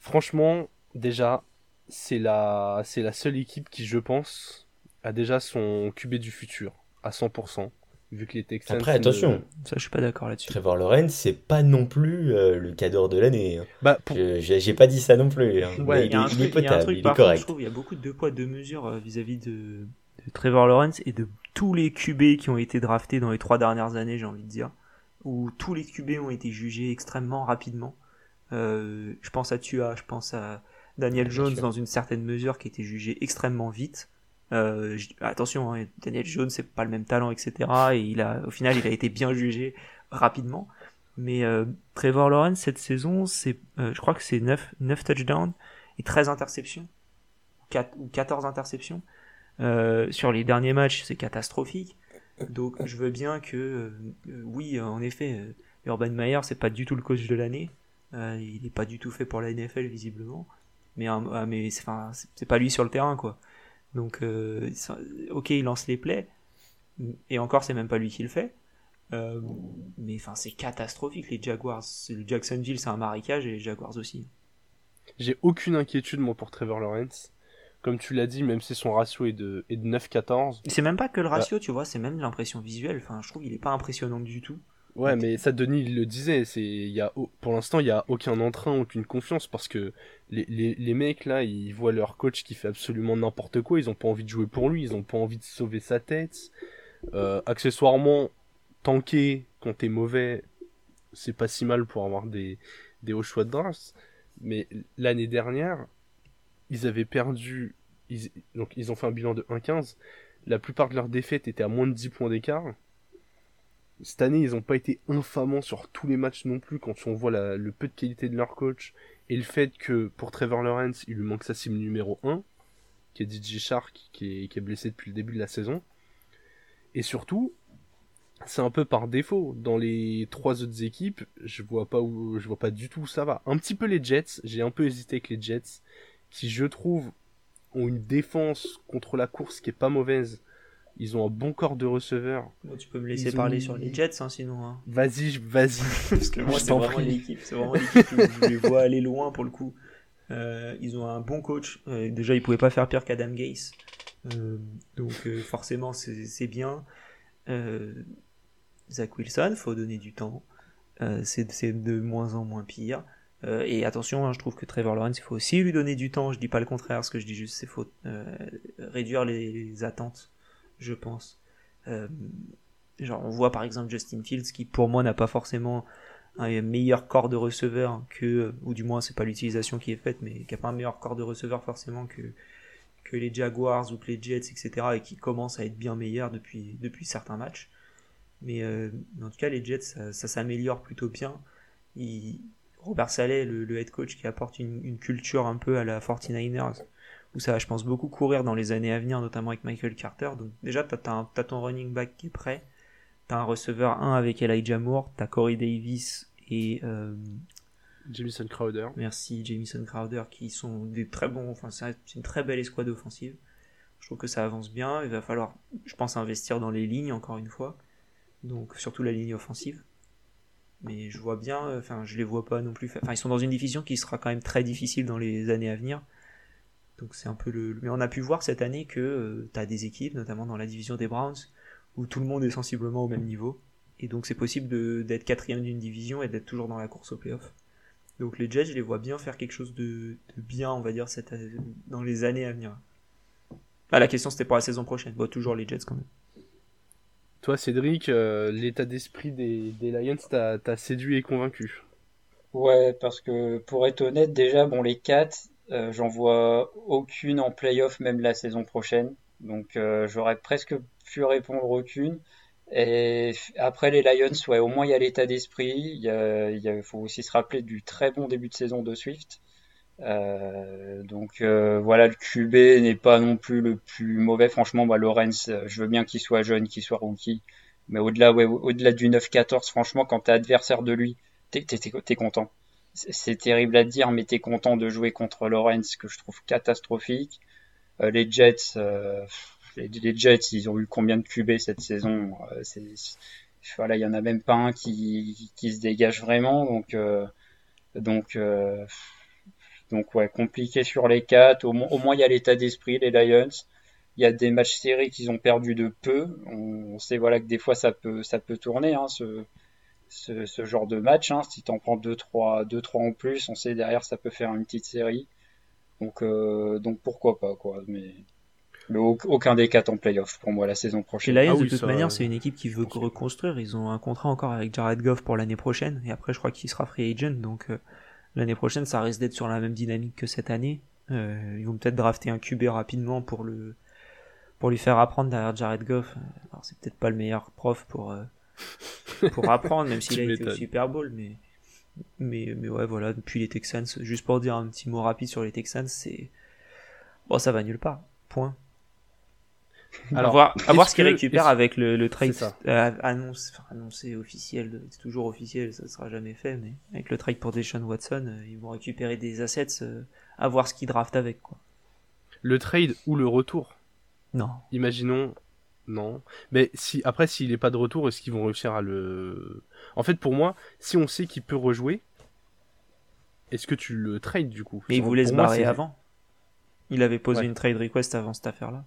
Franchement, déjà, c'est la, c'est la seule équipe qui, je pense, a déjà son QB du futur à 100% vu que les Texans. Après, attention. Ça, je suis pas d'accord là-dessus. Trevor Lawrence, c'est pas non plus euh, le cadre de l'année. Hein. Bah, J'ai pas dit ça non plus. Hein. Ouais, il, est potable, il est correct. je trouve il y a beaucoup de deux poids, deux mesures euh, vis-à-vis de, Trevor Lawrence et de tous les QB qui ont été draftés dans les trois dernières années, j'ai envie de dire. Où tous les QB ont été jugés extrêmement rapidement. Euh, je pense à Tua, je pense à Daniel Jones dans une certaine mesure qui a été jugé extrêmement vite. Euh, attention, hein, Daniel Jones, c'est pas le même talent, etc. Et il a, au final, il a été bien jugé rapidement. Mais euh, Trevor Lawrence, cette saison, c'est, euh, je crois que c'est 9, 9 touchdowns et 13 interceptions. 4, ou 14 interceptions. Euh, sur les derniers matchs, c'est catastrophique. Donc je veux bien que, oui, en effet, Urban Meyer, c'est pas du tout le coach de l'année. il n'est pas du tout fait pour la NFL, visiblement. Mais, mais c'est pas lui sur le terrain, quoi. Donc, euh, ok, il lance les plays, et encore, c'est même pas lui qui le fait. Euh, mais enfin, c'est catastrophique les Jaguars. Le Jacksonville, c'est un marécage et les Jaguars aussi. J'ai aucune inquiétude moi pour Trevor Lawrence. Comme tu l'as dit, même si son ratio est de, est de 9-14. C'est même pas que le ratio, tu vois, c'est même l'impression visuelle. Enfin, je trouve qu'il est pas impressionnant du tout. Ouais, mais ça, Denis le disait, c'est, y a, pour l'instant, il n'y a aucun entrain, aucune confiance, parce que les, les, les, mecs, là, ils voient leur coach qui fait absolument n'importe quoi, ils ont pas envie de jouer pour lui, ils ont pas envie de sauver sa tête. Euh, accessoirement, tanker quand t'es mauvais, c'est pas si mal pour avoir des, des hauts choix de draft. Mais l'année dernière, ils avaient perdu ils, donc ils ont fait un bilan de 1-15. La plupart de leurs défaites étaient à moins de 10 points d'écart. Cette année, ils n'ont pas été infamants sur tous les matchs non plus quand on voit le peu de qualité de leur coach et le fait que pour Trevor Lawrence, il lui manque sa cible numéro 1, qui est DJ Shark, qui est, qui est blessé depuis le début de la saison. Et surtout, c'est un peu par défaut. Dans les trois autres équipes, je vois pas où, je vois pas du tout où ça va. Un petit peu les Jets, j'ai un peu hésité avec les Jets, qui je trouve ont une défense contre la course qui est pas mauvaise. Ils ont un bon corps de receveur. Bon, tu peux me laisser Ils parler sur les Jets, hein, sinon. hein. Vas-y, je- vas-y. (laughs) Parce que moi, Je c'est t'en vraiment prie. l'équipe. C'est vraiment l'équipe où je les vois aller loin pour le coup. Euh, ils ont un bon coach. Euh, déjà, ils pouvaient pas faire pire qu'Adam Gase. Euh, donc, euh, forcément, c'est bien. Euh, Zach Wilson, faut donner du temps. Euh, c'est c'est de moins en moins pire. Euh, et attention, hein, je trouve que Trevor Lawrence, il faut aussi lui donner du temps. Je dis pas le contraire, ce que je dis juste, c'est faut euh, réduire les, les attentes, je pense. Euh, genre, on voit par exemple Justin Fields qui, pour moi, n'a pas forcément un meilleur corps de receveur que, ou du moins, c'est pas l'utilisation qui est faite, mais qui a pas un meilleur corps de receveur forcément que les Jaguars ou que les Jets, etc., et qui commence à être bien meilleur depuis depuis certains matchs. Mais euh, en tout cas, les Jets, ça, s'améliore plutôt bien. Robert Saleh, le, le head coach, qui apporte une, une culture un peu à la 49ers, où ça va, je pense, beaucoup courir dans les années à venir, notamment avec Michael Carter. Donc déjà, tu as, ton running back qui est prêt, tu as un receveur 1 avec Elijah Moore, tu as Corey Davis et euh, Jamison Crowder. merci Jamison Crowder, qui sont des très bons, enfin c'est une très belle escouade offensive. Je trouve que ça avance bien, il va falloir, je pense, investir dans les lignes, encore une fois. Donc surtout la ligne offensive. Mais je vois bien, euh, enfin je les vois pas non plus. Enfin ils sont dans une division qui sera quand même très difficile dans les années à venir. Donc c'est un peu le. Mais on a pu voir cette année que tu as des équipes, notamment dans la division des Browns, où tout le monde est sensiblement au même niveau. Et donc c'est possible de- d'être quatrième d'une division et d'être toujours dans la course au playoff. Donc les Jets, je les vois bien faire quelque chose de, de bien, on va dire, cette, année- dans les années à venir. Ah, la question c'était pour la saison prochaine. Bon, toujours les Jets quand même. Toi, Cédric, euh, l'état d'esprit des, des Lions t'a séduit et convaincu? Ouais, parce que pour être honnête, déjà, bon, les quatre, euh, j'en vois aucune en playoff, même la saison prochaine. Donc, euh, j'aurais presque pu répondre aucune. Et après les Lions, ouais, au moins il y a l'état d'esprit. Il faut aussi se rappeler du très bon début de saison de Swift. Euh, donc voilà, le QB n'est pas non plus le plus mauvais. Franchement, Lawrence, euh, je veux bien qu'il soit jeune, qu'il soit rookie. Mais au-delà, ouais, au-delà du 9-14, franchement, quand t'es adversaire de lui, t'es content. C'est terrible à dire, mais t'es content de jouer contre Lawrence, que je trouve catastrophique. Euh, les Jets, euh, les, Jets, ils ont eu combien de QB cette saison? Euh, voilà, il y en a même pas un qui, qui se dégage vraiment, donc, donc, donc ouais, compliqué sur les quatre. Au, moins- il y a l'état d'esprit, les Lions. Il y a des matchs séries qu'ils ont perdu de peu. On, sait voilà que des fois ça peut ça peut tourner hein, ce, ce genre de match. Hein. Si t'en prends 2-3 deux, trois en plus, on sait derrière ça peut faire une petite série. Donc euh, donc pourquoi pas quoi. Mais, mais au- aucun des quatre en playoff pour moi la saison Les prochaine. Lions, Ah oui, de toute ça, manière, euh, c'est une équipe qui veut reconstruire. Ils ont un contrat encore avec Jared Goff pour l'année prochaine. Et après, je crois qu'il sera free agent. Donc, euh, l'année prochaine, ça risque d'être sur la même dynamique que cette année. Euh, ils vont peut-être drafter un QB rapidement pour le pour lui faire apprendre derrière Jared Goff. Alors, c'est peut-être pas le meilleur prof pour euh, (laughs) pour apprendre, même (laughs) s'il a été au. Super Bowl. Mais, mais, mais ouais, voilà. Depuis les Texans, juste pour dire un petit mot rapide sur les Texans, c'est. Bon, ça va nulle part. Point. (laughs) à Alors, voir, à voir est-ce ce qu'ils récupèrent avec le, le trade euh, annonce, enfin, annoncé officiel, c'est toujours officiel, ça sera jamais fait, mais avec le trade pour Deshaun Watson, euh, ils vont récupérer des assets, euh, à voir ce qu'ils draftent avec, quoi. Le trade ou le retour? Non. Imaginons. Non. Mais si après, s'il n'est pas de retour, est-ce qu'ils vont réussir à le. En fait, pour moi, si on sait qu'il peut rejouer, est-ce que tu le trades du coup? Mais il voulait se barrer avant. Il avait posé Ouais. une trade request avant cette affaire-là.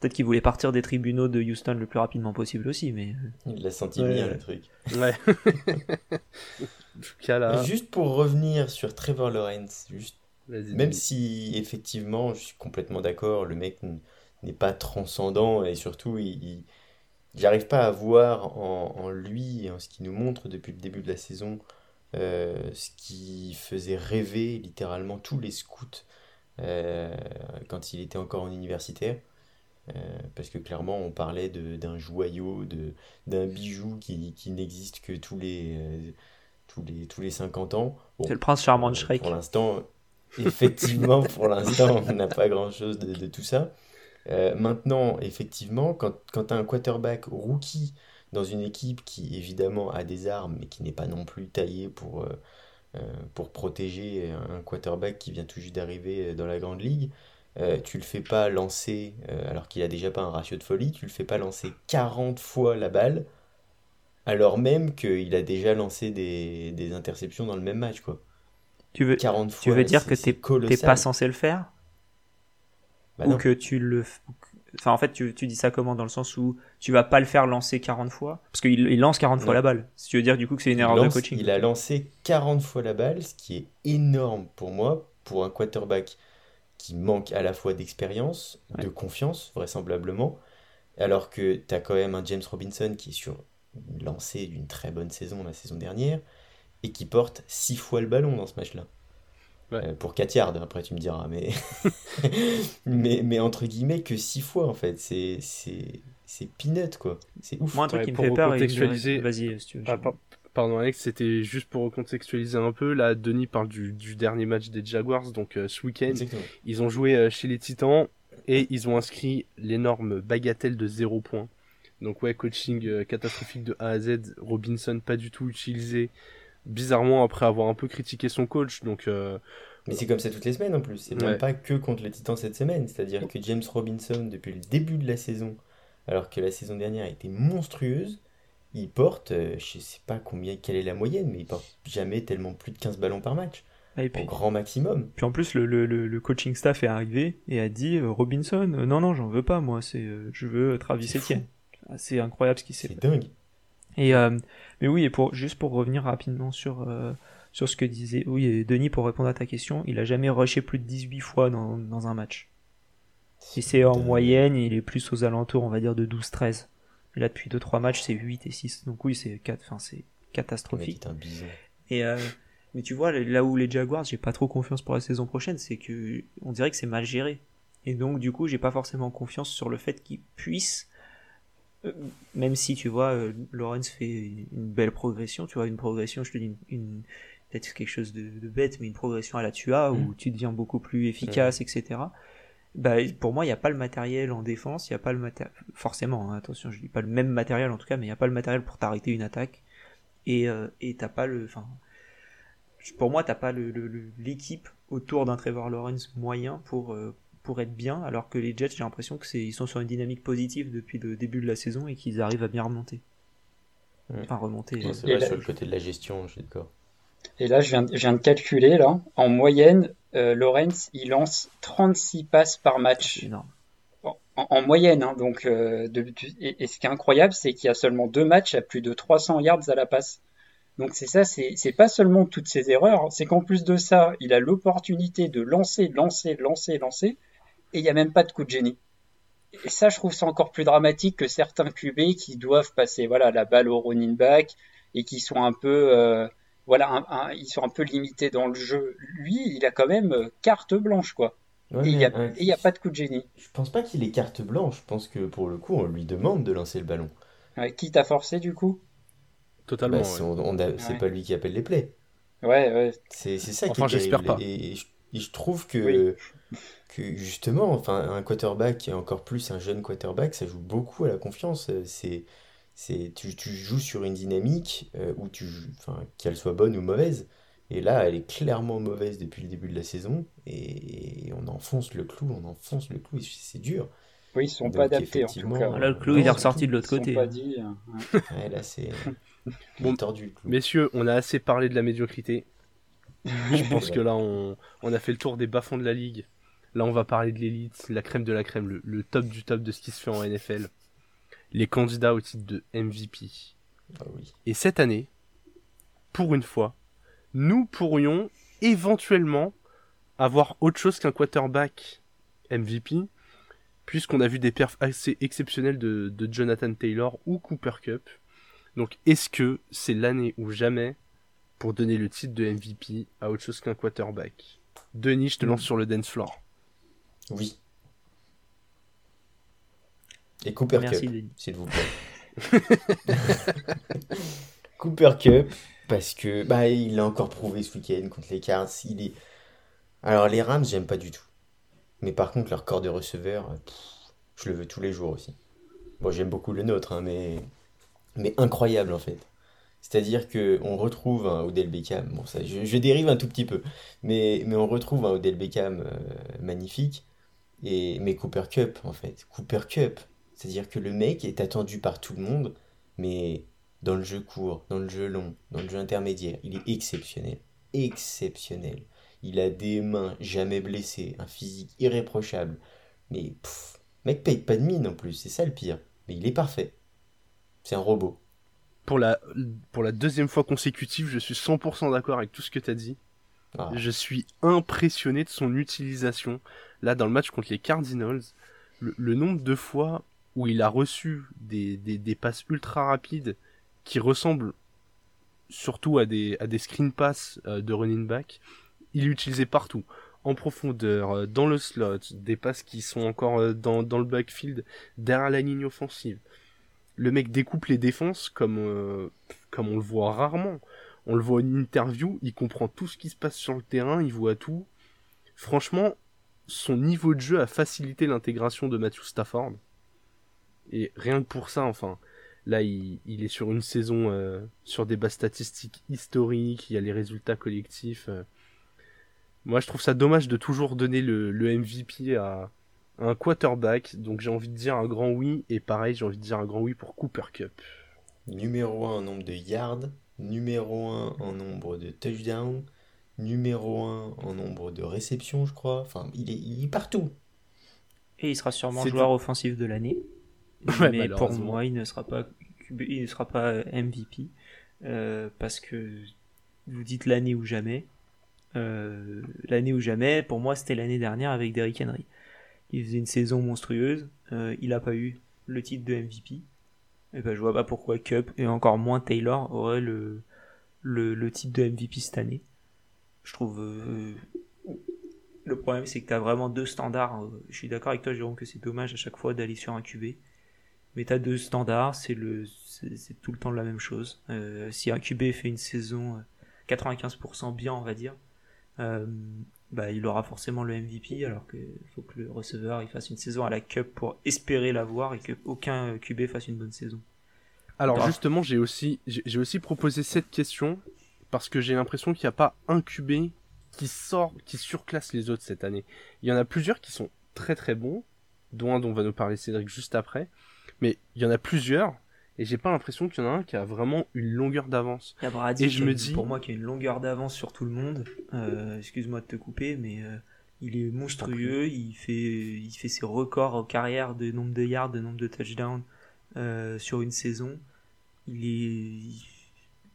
Peut-être qu'il voulait partir des tribunaux de Houston le plus rapidement possible aussi, mais euh, Il l'a senti Ouais. venir le truc. Ouais. (laughs) en tout cas là. Juste pour revenir sur Trevor Lawrence, juste Même si effectivement, je suis complètement d'accord, le mec n'est pas transcendant et surtout, il, j'arrive pas à voir en, en lui en ce qu'il nous montre depuis le début de la saison euh, ce qui faisait rêver littéralement tous les scouts euh, quand il était encore en universitaire. Euh, parce que clairement, on parlait d'un joyau, d'un bijou qui, qui n'existe que tous les, tous, les, tous les 50 ans. c'est le prince charmant de Shrek. Pour l'instant, effectivement, pour l'instant, on n'a pas grand-chose de, de, tout ça. Maintenant, effectivement, quand, quand tu as un quarterback rookie dans une équipe qui évidemment a des armes mais qui n'est pas non plus taillée pour, euh, euh, pour protéger un quarterback qui vient tout juste d'arriver dans la grande ligue, euh, tu le fais pas lancer, alors qu'il a déjà pas un ratio de folie, tu le fais pas lancer 40 fois la balle, alors même qu'il a déjà lancé des, des, interceptions dans le même match. Quoi. Tu veux, 40 fois, tu veux dire que tu n'es pas censé le faire? Bah Ou que tu le Enfin, en fait, tu, tu, dis ça comment Dans le sens où tu vas pas le faire lancer 40 fois? Parce qu'il il lance 40 fois la balle. Si tu veux dire du coup que c'est une erreur de coaching. Il a lancé 40 fois la balle, ce qui est énorme pour moi, pour un quarterback qui manque à la fois d'expérience, de confiance, vraisemblablement, alors que tu as quand même un James Robinson qui est sur une lancée d'une très bonne saison la saison dernière, et qui porte 6 fois le ballon dans ce match-là. Euh, pour 4 yards, après tu me diras, mais... (laughs) mais, mais entre guillemets que 6 fois en fait, c'est, c'est, c'est peanut quoi, c'est ouf. Moi un truc qui me fait peur, contextualiser... vas-y si tu veux. Ah, pardon Alex, c'était juste pour recontextualiser un peu, là Denis parle du, du dernier match des Jaguars, donc euh, ce week-end, ils ont joué euh, chez les Titans et ils ont inscrit l'énorme bagatelle de 0 points. Donc ouais, coaching catastrophique de A à Z, Robinson pas du tout utilisé, bizarrement après avoir un peu critiqué son coach. Donc, euh, Mais c'est comme ça toutes les semaines en plus. C'est même pas que contre les Titans cette semaine. C'est-à-dire que James Robinson, depuis le début de la saison, alors que la saison dernière a été monstrueuse, il porte, euh, je sais pas combien, quelle est la moyenne, mais il porte jamais tellement plus de 15 ballons par match. Ah, et puis, au grand maximum. Puis en plus, le, le, le, coaching staff est arrivé et a dit euh, Robinson, non, non, j'en veux pas, moi, c'est je veux Travis Etienne. C'est incroyable ce qui s'est. C'est dingue. Et, mais oui, et pour, juste pour revenir rapidement sur, euh, sur ce que disait oui, Denis, pour répondre à ta question, il a jamais rushé plus de 18 fois dans, dans un match. Si c'est en moyenne, il est plus aux alentours, on va dire, de 12-13. Là, depuis 2-3 matchs, c'est 8 et 6. Donc oui, c'est enfin, catastrophique. Et euh, mais tu vois, là où les Jaguars, j'ai pas trop confiance pour la saison prochaine, c'est que on dirait que c'est mal géré. Et donc, du coup, j'ai pas forcément confiance sur le fait qu'ils puissent euh, même si tu vois, euh, Lawrence fait une belle progression, tu vois, une progression, je te dis, une, peut-être quelque chose de, bête, mais une progression à la Tua où mm. tu deviens beaucoup plus efficace, etc. Bah, pour moi, il n'y a pas le matériel en défense, il n'y a pas le matériel, forcément, hein, attention, je dis pas le même matériel en tout cas, mais il n'y a pas le matériel pour t'arrêter une attaque. Et euh, t'as pas le, enfin, pour moi, t'as pas l'équipe le, autour d'un Trevor Lawrence moyen pour, pour être bien, alors que les Jets, j'ai l'impression que c'est ils sont sur une dynamique positive depuis le début de la saison et qu'ils arrivent à bien remonter. Enfin, remonter. c'est vrai, sur le côté de la gestion, je suis d'accord. Et là, je viens, je viens, de calculer, là, en moyenne, euh, Lawrence, il lance 36 passes par match. Énorme. En, moyenne, hein, donc, euh, de, et, ce qui est incroyable, c'est qu'il y a seulement deux matchs à plus de 300 yards à la passe. Donc c'est ça, c'est pas seulement toutes ces erreurs, c'est qu'en plus de ça, il a l'opportunité de lancer, lancer, lancer, lancer, et il n'y a même pas de coup de génie. Et ça, je trouve ça encore plus dramatique que certains QB qui doivent passer voilà la balle au running back et qui sont un peu euh, voilà ils sont un peu limités dans le jeu. Lui, il a quand même euh, carte blanche quoi. et il n'y a, pas de coup de génie. Je pense pas qu'il ait carte blanche. Je pense que pour le coup, on lui demande de lancer le ballon. qui t'a forcé du coup Totalement. Bah, c'est pas lui qui appelle les plays. Ouais, ouais. C'est ça qui est j'espère pas. Et je, trouve que que justement, enfin, un quarterback et encore plus un jeune quarterback, ça joue beaucoup à la confiance. C'est, c'est, tu, tu joues sur une dynamique euh, où tu, enfin, qu'elle soit bonne ou mauvaise. Et là, elle est clairement mauvaise depuis le début de la saison. Et, on enfonce le clou, on enfonce le clou. C'est dur. Oui, ils sont pas adaptés en tout cas. Là, le clou, il est ressorti de l'autre côté. Pas dit, hein. ouais. là, c'est (laughs) bon, tordu. Messieurs, on a assez parlé de la médiocrité. (laughs) Je pense que là, on, on a fait le tour des bas-fonds de la ligue. Là, on va parler de l'élite, la crème de la crème, le, top du top de ce qui se fait en NFL. Les candidats au titre de MVP. Ah oui. Et cette année, pour une fois, nous pourrions éventuellement avoir autre chose qu'un quarterback MVP, puisqu'on a vu des perfs assez exceptionnels de, de Jonathan Taylor ou Cooper Cup. Donc, est-ce que c'est l'année ou jamais pour donner le titre de MVP à autre chose qu'un quarterback Denis, je te lance mm. sur le dance floor. Oui. Et Cooper Merci, Cup, Denis. s'il vous plaît. (laughs) Cooper Cup, parce que bah il l'a encore prouvé ce week-end contre les Cards. Il est. Alors les Rams, j'aime pas du tout. Mais par contre, leur corps de receveur, pff, je le veux tous les jours aussi. Bon, j'aime beaucoup le nôtre, hein, mais mais incroyable en fait. C'est-à-dire que on retrouve un Odell Beckham. Bon, ça, je, je dérive un tout petit peu, mais mais on retrouve un Odell Beckham euh, magnifique. Et mais Cooper Cup en fait, Cooper Cup. C'est-à-dire que le mec est attendu par tout le monde, mais dans le jeu court, dans le jeu long, dans le jeu intermédiaire, il est exceptionnel. Exceptionnel. Il a des mains jamais blessées, un physique irréprochable. Mais pff, mec paye pas de mine en plus, c'est ça le pire. Mais il est parfait. C'est un robot. Pour la, pour la deuxième fois consécutive, je suis 100% d'accord avec tout ce que tu as dit. Ah, Je suis impressionné de son utilisation. Là, dans le match contre les Cardinals, le, le nombre de fois où il a reçu des, des, des passes ultra rapides qui ressemblent surtout à des, à des screen pass euh, de running back, il l'utilisait partout. En profondeur, euh, dans le slot, des passes qui sont encore euh, dans, dans le backfield, derrière la ligne offensive. Le mec découpe les défenses comme, euh, comme on le voit rarement. On le voit en interview, il comprend tout ce qui se passe sur le terrain, il voit tout. Franchement, son niveau de jeu a facilité l'intégration de Matthew Stafford. Et rien que pour ça, enfin, là, il, est sur une saison euh, sur des bases statistiques historiques, il y a les résultats collectifs. euh. Moi, je trouve ça dommage de toujours donner le, MVP à un quarterback, donc j'ai envie de dire un grand oui, et pareil, j'ai envie de dire un grand oui pour Cooper Cup. Numéro 1 en nombre de yards, numéro 1 en nombre de touchdowns, numéro 1 en nombre de réceptions, je crois. Enfin, il est, il est partout. Et il sera sûrement joueur offensif de l'année. (laughs) Ouais, mais pour moi, il ne sera pas, il ne sera pas euh, MVP. euh, parce que vous dites l'année ou jamais. Euh, l'année ou jamais, pour moi, c'était l'année dernière avec Derrick Henry. Il faisait une saison monstrueuse. euh, il n'a pas eu le titre de MVP. Et ben, je vois pas pourquoi Cup et encore moins Taylor auraient le, le, le titre de MVP cette année. Je trouve. euh, le problème, c'est que tu as vraiment deux standards. Euh, Je suis d'accord avec toi, Jérôme, que c'est dommage à chaque fois d'aller sur un QB. Mais tu as deux standards, c'est tout le temps la même chose. Euh, si un QB fait une saison euh, 95% bien, on va dire, bah, il aura forcément le MVP, alors qu'il faut que le receveur il fasse une saison à la Cup pour espérer l'avoir et qu'aucun QB fasse une bonne saison. Alors justement, j'ai aussi, j'ai j'ai aussi proposé cette question parce que j'ai l'impression qu'il n'y a pas un QB qui sort, qui surclasse les autres cette année. Il y en a plusieurs qui sont très très bons, dont un dont va nous parler Cédric juste après. Mais il y en a plusieurs et j'ai pas l'impression qu'il y en a un qui a vraiment une longueur d'avance. A Brady Et je me dis- pour moi qui a une longueur d'avance sur tout le monde. Euh, Excuse-moi de te couper, mais euh, il est monstrueux. Il fait, il fait ses records en carrière de nombre de yards, de nombre de touchdowns euh, sur une saison. Il est,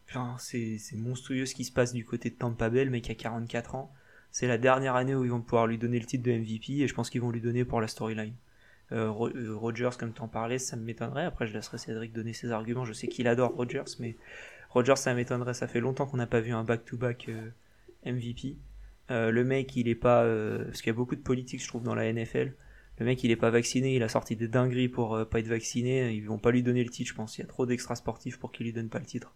enfin, c'est c'est monstrueux ce qui se passe du côté de Tampa Bay. Le mec a 44 ans. C'est la dernière année où ils vont pouvoir lui donner le titre de MVP et je pense qu'ils vont lui donner pour la storyline. Euh, euh, Rodgers, comme tu en parlais, ça m'étonnerait. Après, je laisserai Cédric donner ses arguments. Je sais qu'il adore Rodgers, mais Rodgers, ça m'étonnerait. Ça fait longtemps qu'on n'a pas vu un back-to-back euh, MVP. Le mec, il est pas. parce qu'il y a beaucoup de politique, je trouve, dans la NFL. Le mec, il est pas vacciné. Il a sorti des dingueries pour euh, pas être vacciné. Ils vont pas lui donner le titre, je pense. Il y a trop d'extra sportifs pour qu'il lui donne pas le titre.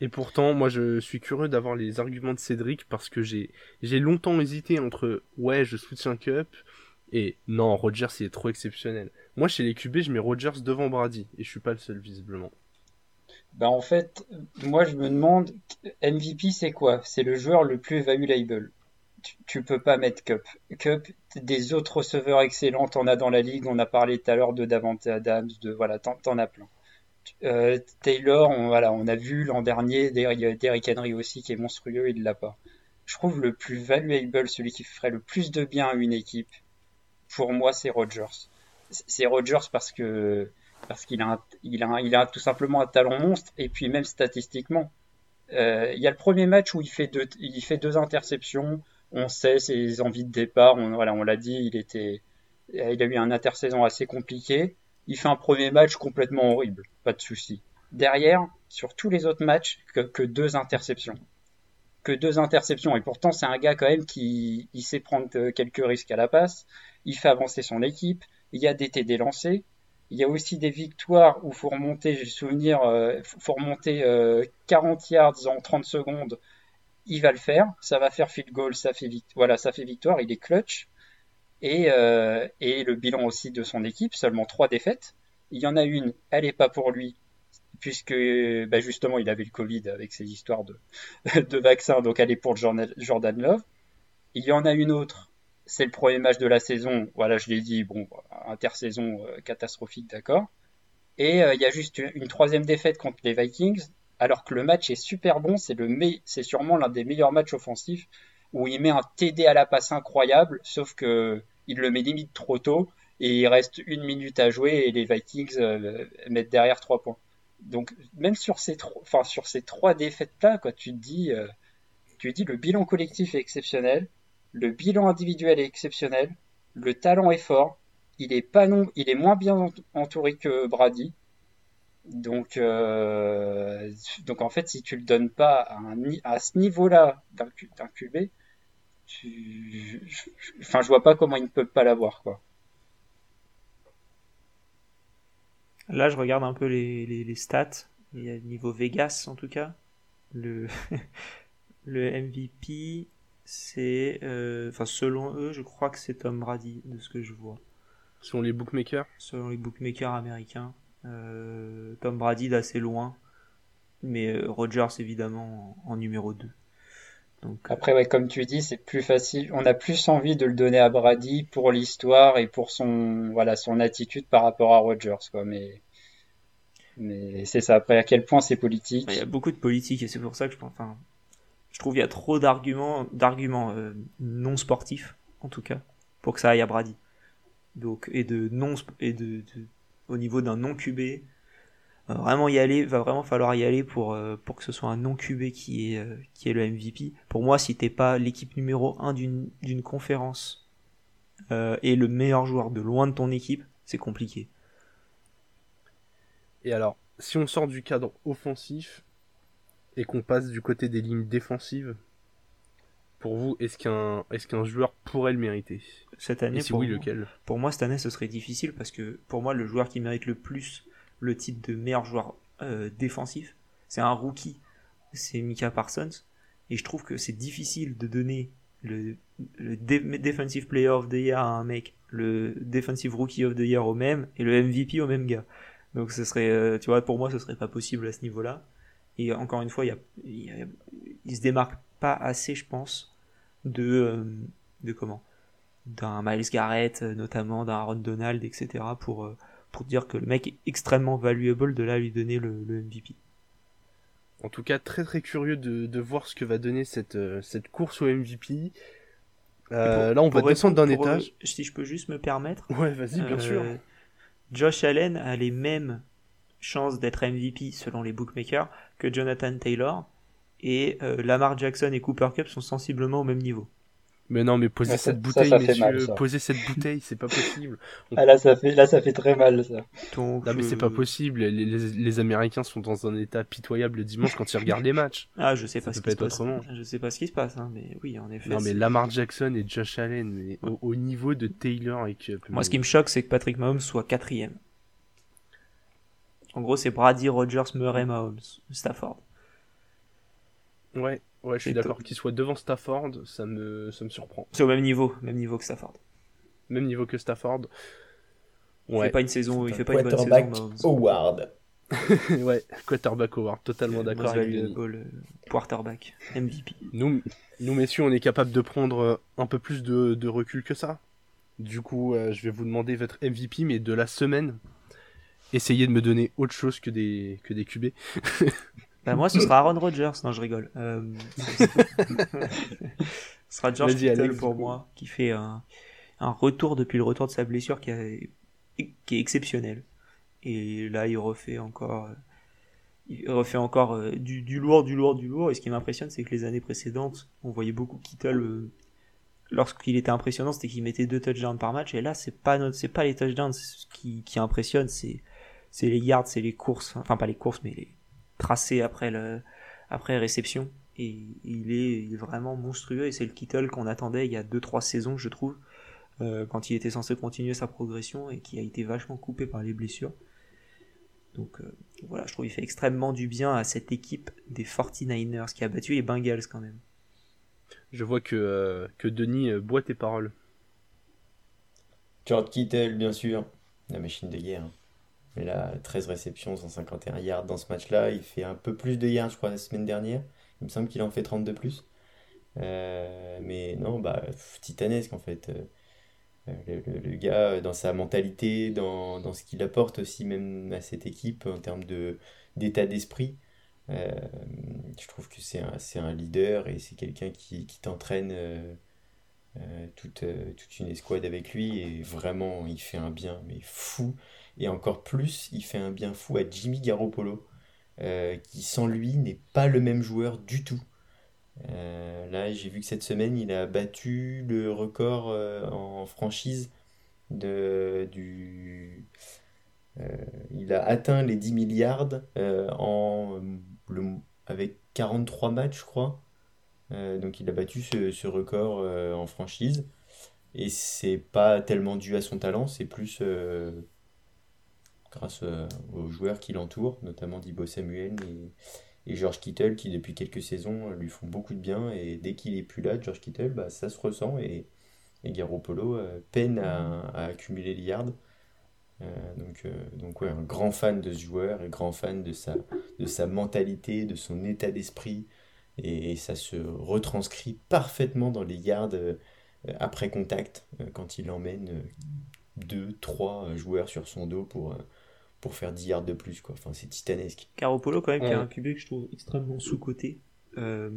Et pourtant, moi, je suis curieux d'avoir les arguments de Cédric parce que j'ai longtemps hésité entre ouais, je soutiens Cup et non, Rodgers il est trop exceptionnel. Moi, chez les QB, je mets Rodgers devant Brady et je suis pas le seul visiblement. Bah en fait, moi je me demande, MVP c'est quoi? C'est le joueur le plus valuable. Tu, peux pas mettre Cup. Cup, des autres receveurs excellents, t'en as dans la ligue. On a parlé tout à l'heure de Davante Adams, de voilà, t'en, as plein. Euh, Taylor, on, on a vu l'an dernier, a Derrick Henry aussi qui est monstrueux, il l'a pas. Je trouve le plus valuable, celui qui ferait le plus de bien à une équipe, pour moi c'est Rodgers. C'est Rodgers parce que parce qu'il a, il a, il a tout simplement un talent monstre et puis même statistiquement. Euh, il y a le premier match où il fait deux, il fait deux interceptions. On sait ses envies de départ. On, voilà, on l'a dit, il était, il a eu un intersaison assez compliqué. Il fait un premier match complètement horrible, pas de souci. Derrière, sur tous les autres matchs, que, deux interceptions. que deux interceptions. Et pourtant, c'est un gars quand même qui sait prendre euh, quelques risques à la passe. Il fait avancer son équipe. Il y a des TD lancés. Il y a aussi des victoires où faut remonter, j'ai souvenir, euh, faut remonter 40 euh, yards en 30 secondes. Il va le faire. Ça va faire field goal. Ça fait voilà, ça fait victoire. Il est clutch. Et, et le bilan aussi de son équipe, seulement trois défaites. Il y en a une, elle n'est pas pour lui, puisque bah, justement il avait le Covid avec ses histoires de, (laughs) de vaccins, donc elle est pour Jordan Love. Il y en a une autre, c'est le premier match de la saison, voilà je l'ai dit, bon, intersaison euh, catastrophique, d'accord. Et euh, il y a juste une, troisième défaite contre les Vikings, alors que le match est super bon, c'est le c'est sûrement l'un des meilleurs matchs offensifs où il met un TD à la passe incroyable, sauf que il le met limite trop tôt et il reste une minute à jouer et les Vikings euh, mettent derrière trois points. Donc même sur ces trois, enfin sur ces trois défaites là, quoi, tu te dis, tu dis le bilan collectif est exceptionnel, le bilan individuel est exceptionnel, le talent est fort, il est moins bien entouré que Brady. Donc, euh, donc en fait, si tu le donnes pas à, ce niveau-là d'un QB, je vois pas comment il ne peut pas l'avoir. Là, je regarde un peu les, stats. Niveau Vegas, en tout cas. Le (laughs) MVP, c'est. Euh, enfin, selon eux, je crois que c'est Tom Brady, de ce que je vois. Selon les bookmakers Selon les bookmakers américains. Euh, Tom Brady d'assez loin. Mais euh, Rogers, évidemment, en, numéro 2. Donc, Après, ouais, comme tu dis, c'est plus facile. On a plus envie de le donner à Brady pour l'histoire et pour son, voilà, son attitude par rapport à Rogers, quoi. Mais, mais c'est ça. Après, à quel point c'est politique Il y a beaucoup de politique et c'est pour ça que je pense. Enfin, je trouve qu'il y a trop d'arguments, d'arguments euh, non sportifs, en tout cas, pour que ça aille à Brady. Donc, et de non, et de, au niveau d'un non QB, va vraiment y aller, va vraiment falloir y aller pour, euh, pour que ce soit un non QB qui est, euh, qui est le MVP. Pour moi, si t'es pas l'équipe numéro 1 d'une, d'une conférence euh, et le meilleur joueur de loin de ton équipe, c'est compliqué. Et alors, si on sort du cadre offensif et qu'on passe du côté des lignes défensives, pour vous, est-ce qu'un qu'un joueur pourrait le mériter? Cette année, pour oui, lequel? Pour moi, cette année, ce serait difficile parce que pour moi, le joueur qui mérite le plus le titre de meilleur joueur euh, défensif. C'est un rookie, c'est Mika Parsons. Et je trouve que c'est difficile de donner le, Defensive Player of the Year à un mec, le Defensive Rookie of the Year au même, et le MVP au même gars. Donc ce serait, euh, tu vois, pour moi, ce serait pas possible à ce niveau-là. Et encore une fois, il, y a, il, se démarque pas assez, je pense, de, euh, de comment? D'un Miles Garrett, notamment, d'un Aaron Donald, etc. pour pour dire que le mec est extrêmement valuable de là à lui donner le, MVP. En tout cas, très très curieux de, voir ce que va donner cette, euh, cette course au MVP. Euh, là, on va descendre d'un étage. si je peux juste me permettre. Ouais, vas-y, bien sûr. Euh, Josh Allen a les mêmes chances d'être MVP selon les bookmakers que Jonathan Taylor. Et Lamar Jackson et Cooper Cup sont sensiblement au même niveau. Mais non, mais poser cette bouteille, messieurs, poser cette bouteille, c'est pas possible. Ah là, ça fait, là, ça fait très mal, ça. non, mais c'est pas possible. Les, les, Américains sont dans un état pitoyable le dimanche quand ils regardent les matchs. Ah, je sais pas ce qui se passe. Je sais pas ce qui se passe, hein, mais oui, en effet. Non, mais Lamar Jackson et Josh Allen, mais au, niveau de Taylor et Cup. Moi, ce qui me choque, c'est que Patrick Mahomes soit quatrième. En gros, c'est Brady, Rogers, Murray, Mahomes, Stafford. Ouais, Ouais, je suis d'accord. Qu'il soit devant Stafford, ça me, ça me surprend. C'est au même niveau, même niveau que Stafford. Même niveau que Stafford. Ouais. Il fait pas une saison, il fait pas une bonne saison. Howard. (laughs) ouais, quarterback Howard, totalement d'accord avec lui. Euh, quarterback, MVP. Nous, nous, messieurs, on est capable de prendre euh, un peu plus de, de recul que ça. Du coup, euh, je vais vous demander votre MVP, mais de la semaine. Essayez de me donner autre chose que des, que des QB. Bah, moi, ce sera Aaron Rodgers. Non, je rigole. Euh... (laughs) ce sera George Kittle pour moi, qui fait un, un, retour depuis le retour de sa blessure qui, a, qui est exceptionnel. Et là, il refait encore, il refait encore euh, du, du, lourd, du lourd, du lourd. Et ce qui m'impressionne, c'est que les années précédentes, on voyait beaucoup Kittle. Euh, lorsqu'il était impressionnant, c'était qu'il mettait deux touchdowns par match. Et là, c'est pas notre, c'est pas les touchdowns qui, qui impressionnent, c'est, c'est les yards, c'est les courses. Enfin, pas les courses, mais les, tracé après le après réception. et il est, vraiment monstrueux et c'est le Kittle qu'on attendait il y a 2-3 saisons je trouve euh, quand il était censé continuer sa progression et qui a été vachement coupé par les blessures donc euh, voilà je trouve qu'il fait extrêmement du bien à cette équipe des 49ers qui a battu les Bengals quand même je vois que, euh, que Denis boit tes paroles George Kittle bien sûr la machine de guerre mais là 13 réceptions 151 yards dans ce match là il fait un peu plus de yards je crois la semaine dernière il me semble qu'il en fait 32 plus. Euh, mais non, bah, titanesque en fait. Euh, le, gars, dans sa mentalité, dans, dans ce qu'il apporte aussi même à cette équipe en termes de, d'état d'esprit, euh, je trouve que c'est un, un leader et c'est quelqu'un qui, qui t'entraîne toute, toute une escouade avec lui et vraiment il fait un bien mais fou et encore plus il fait un bien fou à Jimmy Garoppolo euh, qui sans lui n'est pas le même joueur du tout. Euh, là, j'ai vu que cette semaine, il a battu le record euh, en franchise de, du. il a atteint les 10 milliards en, le, avec 43 matchs, je crois. donc, il a battu ce, ce record en franchise. Et c'est pas tellement dû à son talent, c'est plus grâce euh, aux joueurs qui l'entourent, notamment Dibo Samuel et, George Kittle qui depuis quelques saisons lui font beaucoup de bien. Et dès qu'il est plus là, George Kittle, bah, ça se ressent. Et, et Garoppolo euh, peine à, accumuler les yards. Euh, donc, donc ouais, un grand fan de ce joueur et grand fan de sa, de sa mentalité, de son état d'esprit. Et, ça se retranscrit parfaitement dans les yards après contact quand il emmène deux, trois joueurs sur son dos pour, pour faire 10 yards de plus. Quoi. Enfin, c'est titanesque. Caropolo, quand même, qui est un QB que je trouve extrêmement sous-côté. Euh,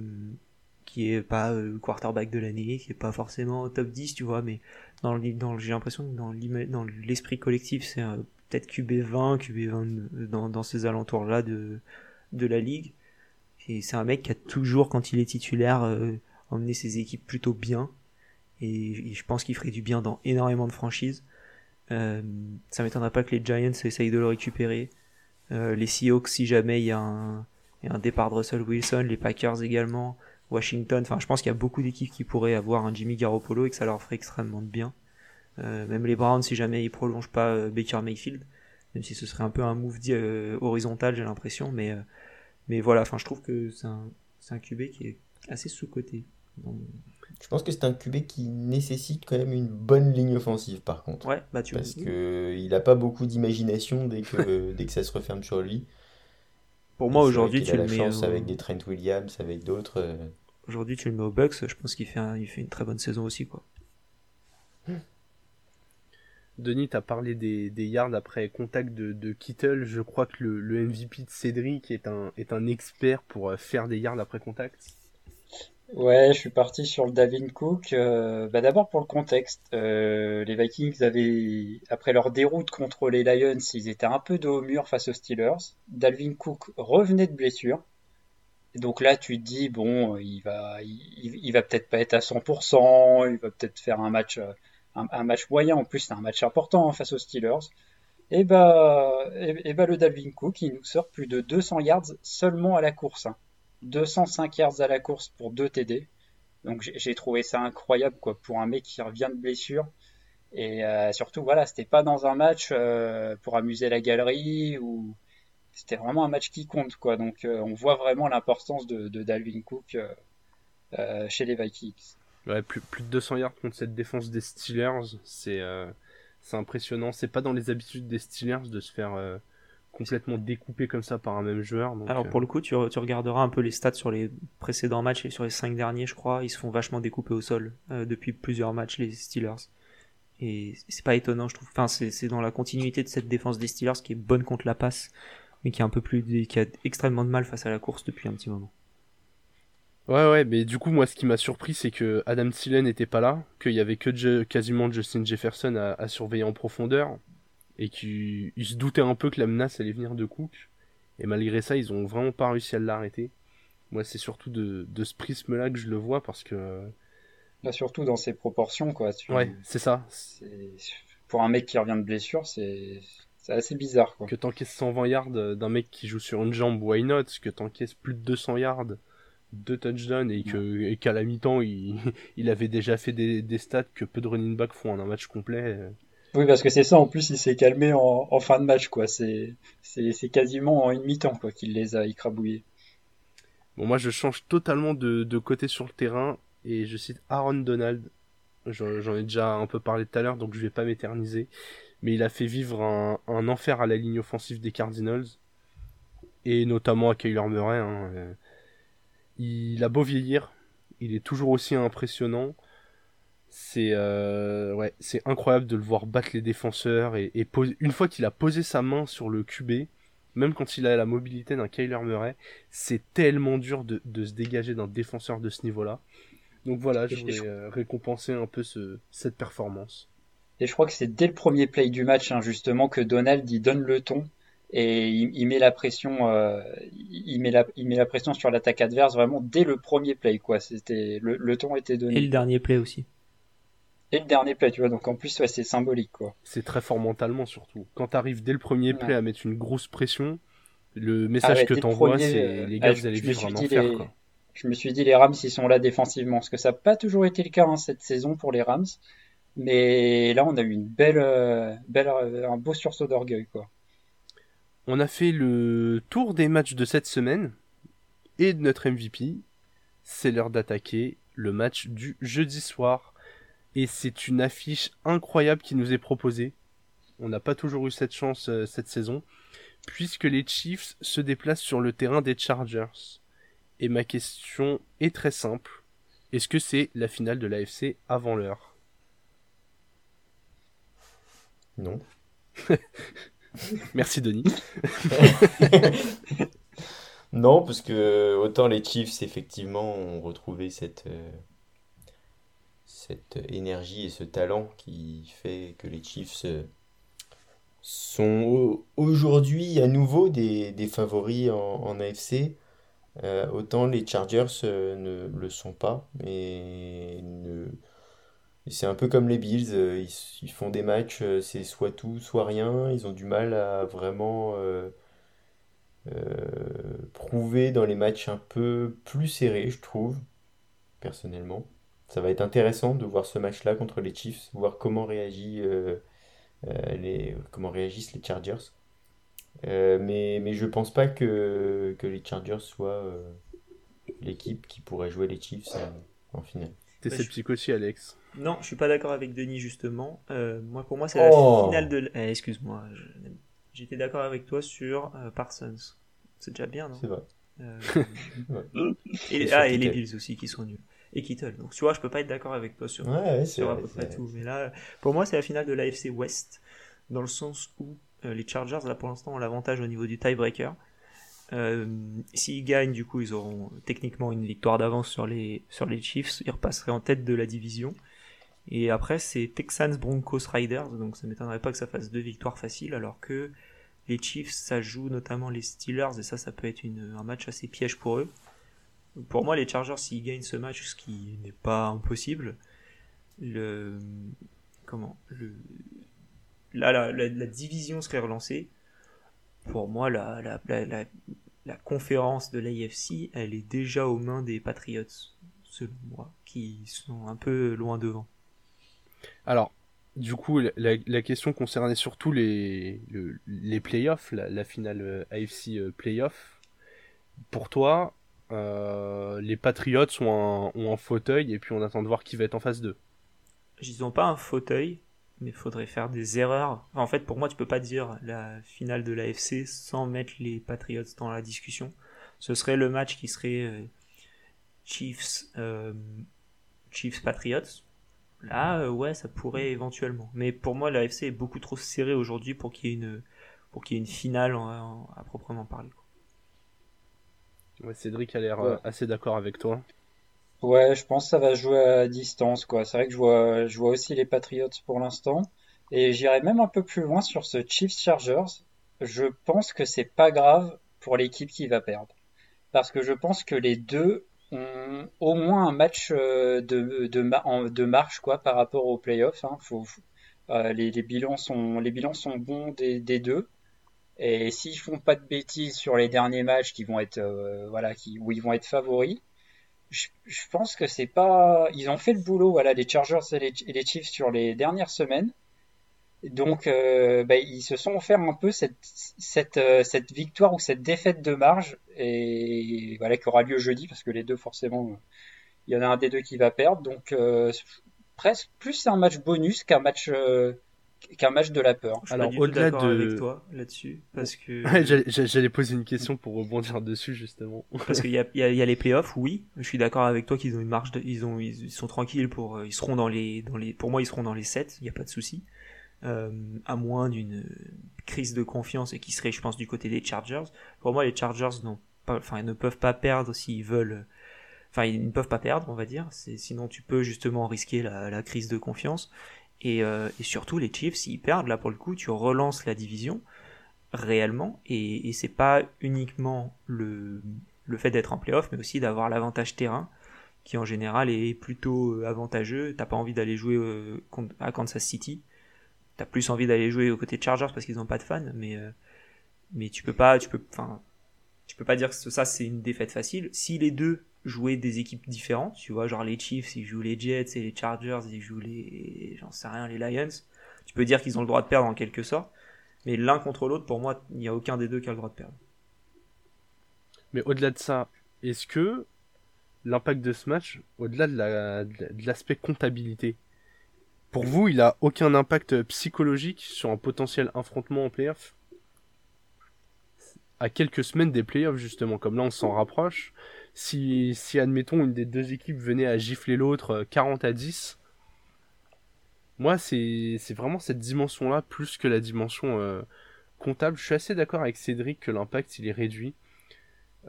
qui est pas euh, quarterback de l'année, qui est pas forcément top 10, tu vois, mais dans, dans j'ai l'impression que dans, dans l'esprit collectif, c'est peut-être QB 20, QB 20 dans, dans ces alentours-là de, de la ligue. Et c'est un mec qui a toujours, quand il est titulaire, euh, emmené ses équipes plutôt bien. Et, et je pense qu'il ferait du bien dans énormément de franchises. Euh, ça m'étonnerait pas que les Giants essayent de le récupérer. Euh, les Seahawks, si jamais il y, a un, départ de Russell Wilson, les Packers également, Washington. Enfin, je pense qu'il y a beaucoup d'équipes qui pourraient avoir un Jimmy Garoppolo et que ça leur ferait extrêmement de bien. Euh, même les Browns, si jamais ils prolongent pas Baker Mayfield, même si ce serait un peu un move horizontal, j'ai l'impression. Mais, mais voilà, enfin, je trouve que c'est un, un QB qui est assez sous-coté. Je pense que c'est un QB qui nécessite quand même une bonne ligne offensive par contre. Ouais, bah tu Parce qu'il n'a pas beaucoup d'imagination dès que, (laughs) dès que ça se referme sur lui. Pour moi aujourd'hui tu le mets chance avec des Trent Williams, avec d'autres. Euh. Aujourd'hui tu le mets au Bucks, je pense qu'il fait, il fait une très bonne saison aussi quoi. Denis, tu as parlé des, des, yards après contact de, de, Kittle. Je crois que le, le MVP de Cédric est un, est un expert pour euh, faire des yards après contact. Ouais, je suis parti sur le Dalvin Cook. Euh, bah d'abord pour le contexte, euh, les Vikings avaient, après leur déroute contre les Lions, ils étaient un peu dos au mur face aux Steelers. Dalvin Cook revenait de blessure. Donc là, tu te dis bon, il va, il, va peut-être pas être à 100%, il va peut-être faire un match, un, match moyen. En plus, c'est un match important hein, face aux Steelers. Et bah, et, bah le Dalvin Cook, il nous sort plus de 200 yards seulement à la course. Hein. 205 yards à la course pour 2 TD. Donc j'ai trouvé ça incroyable quoi pour un mec qui revient de blessure. Et euh, surtout voilà, c'était pas dans un match euh, pour amuser la galerie ou c'était vraiment un match qui compte quoi. Donc euh, on voit vraiment l'importance de, Dalvin Cook chez les Vikings. Ouais, plus, plus de 200 yards contre cette défense des Steelers, c'est c'est impressionnant. C'est pas dans les habitudes des Steelers de se faire complètement découpé comme ça par un même joueur. Alors pour euh, le coup, tu, tu, regarderas un peu les stats sur les précédents matchs et sur les cinq derniers, je crois, ils se font vachement découper au sol euh, depuis plusieurs matchs les Steelers. Et c'est pas étonnant, je trouve. Enfin, c'est dans la continuité de cette défense des Steelers qui est bonne contre la passe, mais qui est un peu plus, qui a extrêmement de mal face à la course depuis un petit moment. Ouais, ouais, mais du coup, moi, ce qui m'a surpris, c'est que Adam Thielen n'était pas là, qu'il y avait que quasiment Justin Jefferson à surveiller en profondeur et qu'ils se doutaient un peu que la menace allait venir de Cook. Et malgré ça, ils ont vraiment pas réussi à l'arrêter. Moi, c'est surtout de, de ce prisme-là que je le vois parce que. Là, surtout dans ses proportions, quoi. Ouais, c'est ça. Pour un mec qui revient de blessure, c'est assez bizarre, quoi. Que t'encaisses 120 yards d'un mec qui joue sur une jambe, why not? Que t'encaisses plus de 200 yards deux touchdowns et qu'à la mi-temps il, (laughs) il avait déjà fait des, des stats que peu de running back font en un match complet. Oui, parce que c'est ça, en plus, il s'est calmé en, fin de match, quoi. C'est, c'est, quasiment en une mi-temps, quoi, qu'il les a écrabouillés. Bon, moi, je change totalement de, de côté sur le terrain et je cite Aaron Donald. J'en j'en ai déjà un peu parlé tout à l'heure, donc je vais pas m'éterniser. Mais il a fait vivre un, un enfer à la ligne offensive des Cardinals et notamment à Kyler Murray. hein, euh. Il a beau vieillir, il est toujours aussi impressionnant. C'est euh, ouais, c'est incroyable de le voir battre les défenseurs et, et une fois qu'il a posé sa main sur le QB, même quand il a la mobilité d'un Kyler Murray, c'est tellement dur de, de se dégager d'un défenseur de ce niveau-là. Donc voilà, je Et voulais euh, récompenser un peu ce, cette performance. Et je crois que c'est dès le premier play du match, hein, justement, que Donald, il donne le ton et il, il met la pression, euh, il met la, il met la pression sur l'attaque adverse vraiment dès le premier play, quoi. C'était, le, le ton était Et donné. le dernier play aussi. Et le dernier play, tu vois. Donc en plus, ouais, c'est symbolique, quoi. C'est très fort mentalement surtout. Quand t'arrives dès le premier Ouais. play à mettre une grosse pression, le message ouais, que t'envoies, c'est euh, les gars, ah, vous je- allez vivre un dit enfer. les- Quoi. Je me suis dit, les Rams, ils sont là défensivement. Parce que ça n'a pas toujours été le cas hein, cette saison pour les Rams. Mais là, on a eu une belle, euh, belle, euh, un beau sursaut d'orgueil, quoi. On a fait le tour des matchs de cette semaine et de notre MVP. C'est l'heure d'attaquer le match du jeudi soir. Et c'est une affiche incroyable qui nous est proposée. On n'a pas toujours eu cette chance euh, cette saison. Puisque les Chiefs se déplacent sur le terrain des Chargers. Et ma question est très simple. Est-ce que c'est la finale de l'AFC avant l'heure? Non. (laughs) Merci Denis. (laughs) Non, parce que autant les Chiefs, effectivement, ont retrouvé cette, euh, cette énergie et ce talent qui fait que les Chiefs euh, sont au- aujourd'hui à nouveau des, favoris en, AFC. Euh, autant les Chargers euh, ne le sont pas, et c'est un peu comme les Bills, ils, font des matchs, c'est soit tout, soit rien, ils ont du mal à vraiment prouver dans les matchs un peu plus serrés, je trouve, personnellement. Ça va être intéressant de voir ce match-là contre les Chiefs, voir comment réagit, euh, euh, les, comment réagissent les Chargers. Euh, mais, mais je pense pas que, que les Chargers soient euh, l'équipe qui pourrait jouer les Chiefs en finale. T'es Bah, je- sceptique aussi Alex? Non, je suis pas d'accord avec Denis justement. Euh, moi, pour moi, c'est Oh. la finale de. Eh, Excuse-moi, je- j'étais d'accord avec toi sur euh, Parsons. C'est déjà bien, non? C'est vrai. Euh, (laughs) Ouais. et, Et sur ah, et les. Bills aussi qui sont nuls. Et Kittle. Donc tu vois, je peux pas être d'accord avec toi sur, Ouais, sur à peu près tout. Mais là, pour moi, c'est la finale de l'AFC West, dans le sens où euh, les Chargers, là pour l'instant, ont l'avantage au niveau du tiebreaker. Euh, S'ils gagnent, du coup, ils auront techniquement une victoire d'avance sur les, sur les Chiefs. Ils repasseraient en tête de la division. Et après, c'est Texans, Broncos, Riders. Donc ça m'étonnerait pas que ça fasse deux victoires faciles, alors que les Chiefs, ça joue notamment les Steelers, et ça, ça peut être une, un match assez piège pour eux. Pour moi, les Chargers, s'ils gagnent ce match, ce qui n'est pas impossible, le comment le la, la, la division serait relancée. Pour moi, la, la, la, la, la conférence de l'AFC, elle est déjà aux mains des Patriots, selon moi, qui sont un peu loin devant. Alors, du coup, la, question concernait surtout les, le- les playoffs, la, la finale euh, AFC euh, playoff. Pour toi, les Patriots ont un, fauteuil et puis on attend de voir qui va être en phase 2. Ils n'ont pas un fauteuil, mais il faudrait faire des erreurs. En fait, pour moi, tu peux pas dire la finale de l'AFC sans mettre les Patriots dans la discussion. Ce serait le match qui serait euh, Chiefs, euh, Chiefs Patriots. Là, euh, ouais, ça pourrait éventuellement. Mais pour moi, l'AFC est beaucoup trop serré aujourd'hui pour qu'il y ait une pour qu'il y ait une finale à proprement parler. Ouais, Cédric a l'air euh, Ouais. assez d'accord avec toi. Ouais, je pense que ça va jouer à distance, quoi. C'est vrai que je vois, je vois aussi les Patriots pour l'instant. Et j'irai même un peu plus loin sur ce Chiefs Chargers. Je pense que c'est pas grave pour l'équipe qui va perdre. Parce que je pense que les deux ont au moins un match euh, de, marche, quoi, par rapport aux playoffs, hein. Faut- euh, les, les bilans sont, les bilans sont bons des, des deux. Et s'ils font pas de bêtises sur les derniers matchs qui vont être, euh, voilà, qui, où ils vont être favoris, je, pense que c'est pas. Ils ont fait le boulot, voilà, les Chargers et les, Chiefs sur les dernières semaines. Donc, euh, bah, ils se sont offert un peu cette, cette, euh, cette victoire ou cette défaite de marge, et voilà, qui aura lieu jeudi, parce que les deux, forcément, il y en a un des deux qui va perdre. Donc, euh, presque plus un match bonus qu'un match qu'un match de la peur. Je Alors au-delà de avec toi là-dessus parce que (laughs) j'allais poser une question pour rebondir dessus justement. (laughs) parce qu'il y a, y, a, y a, les playoffs, oui. Je suis d'accord avec toi qu'ils ont une marge, de... ils ont ils sont tranquilles pour ils seront dans les dans les pour moi ils seront dans les 7, il n'y a pas de souci. Euh, à moins d'une crise de confiance et qui serait je pense du côté des Chargers. Pour moi les Chargers n'ont pas enfin ils ne peuvent pas perdre s'ils veulent enfin ils ne peuvent pas perdre on va dire, sinon tu peux justement risquer la, la crise de confiance. Euh, et, surtout, les Chiefs, s'ils perdent, là pour le coup, tu relances la division réellement. Et, c'est pas uniquement le, le fait d'être en playoff, mais aussi d'avoir l'avantage terrain, qui en général est plutôt euh, avantageux. T'as pas envie d'aller jouer euh, à Kansas City. T'as plus envie d'aller jouer aux côtés de Chargers parce qu'ils n'ont pas de fans, mais, mais tu peux pas, tu peux, enfin, tu peux pas dire que ça c'est une défaite facile. Si les deux jouer des équipes différentes. Tu vois, genre les Chiefs, ils jouent les Jets et les Chargers, ils jouent les, j'en sais rien, les Lions. Tu peux dire qu'ils ont le droit de perdre en quelque sorte. Mais l'un contre l'autre, pour moi, il n'y a aucun des deux qui a le droit de perdre. Mais au-delà de ça, est-ce que l'impact de ce match, au-delà de l'aspect comptabilité, pour vous, il a aucun impact psychologique sur un potentiel affrontement en playoff? À quelques semaines des playoffs, justement, comme là on s'en rapproche, si, admettons une des deux équipes venait à gifler l'autre 40 euh, à 10, moi c'est vraiment cette dimension là plus que la dimension euh, comptable. Je suis assez d'accord avec Cédric que l'impact il est réduit.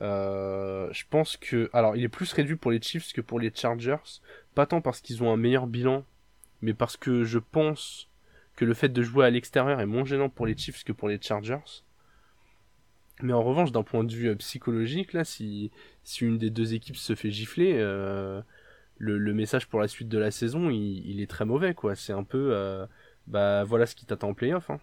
Euh, je pense que alors il est plus réduit pour les Chiefs que pour les Chargers, pas tant parce qu'ils ont un meilleur bilan, mais parce que je pense que le fait de jouer à l'extérieur est moins gênant pour les Chiefs que pour les Chargers. Mais en revanche, d'un point de vue euh, psychologique, là, si, si une des deux équipes se fait gifler, euh, le, le, message pour la suite de la saison, il, est très mauvais, quoi. C'est un peu, euh, bah voilà ce qui t'attend en playoff. Hein.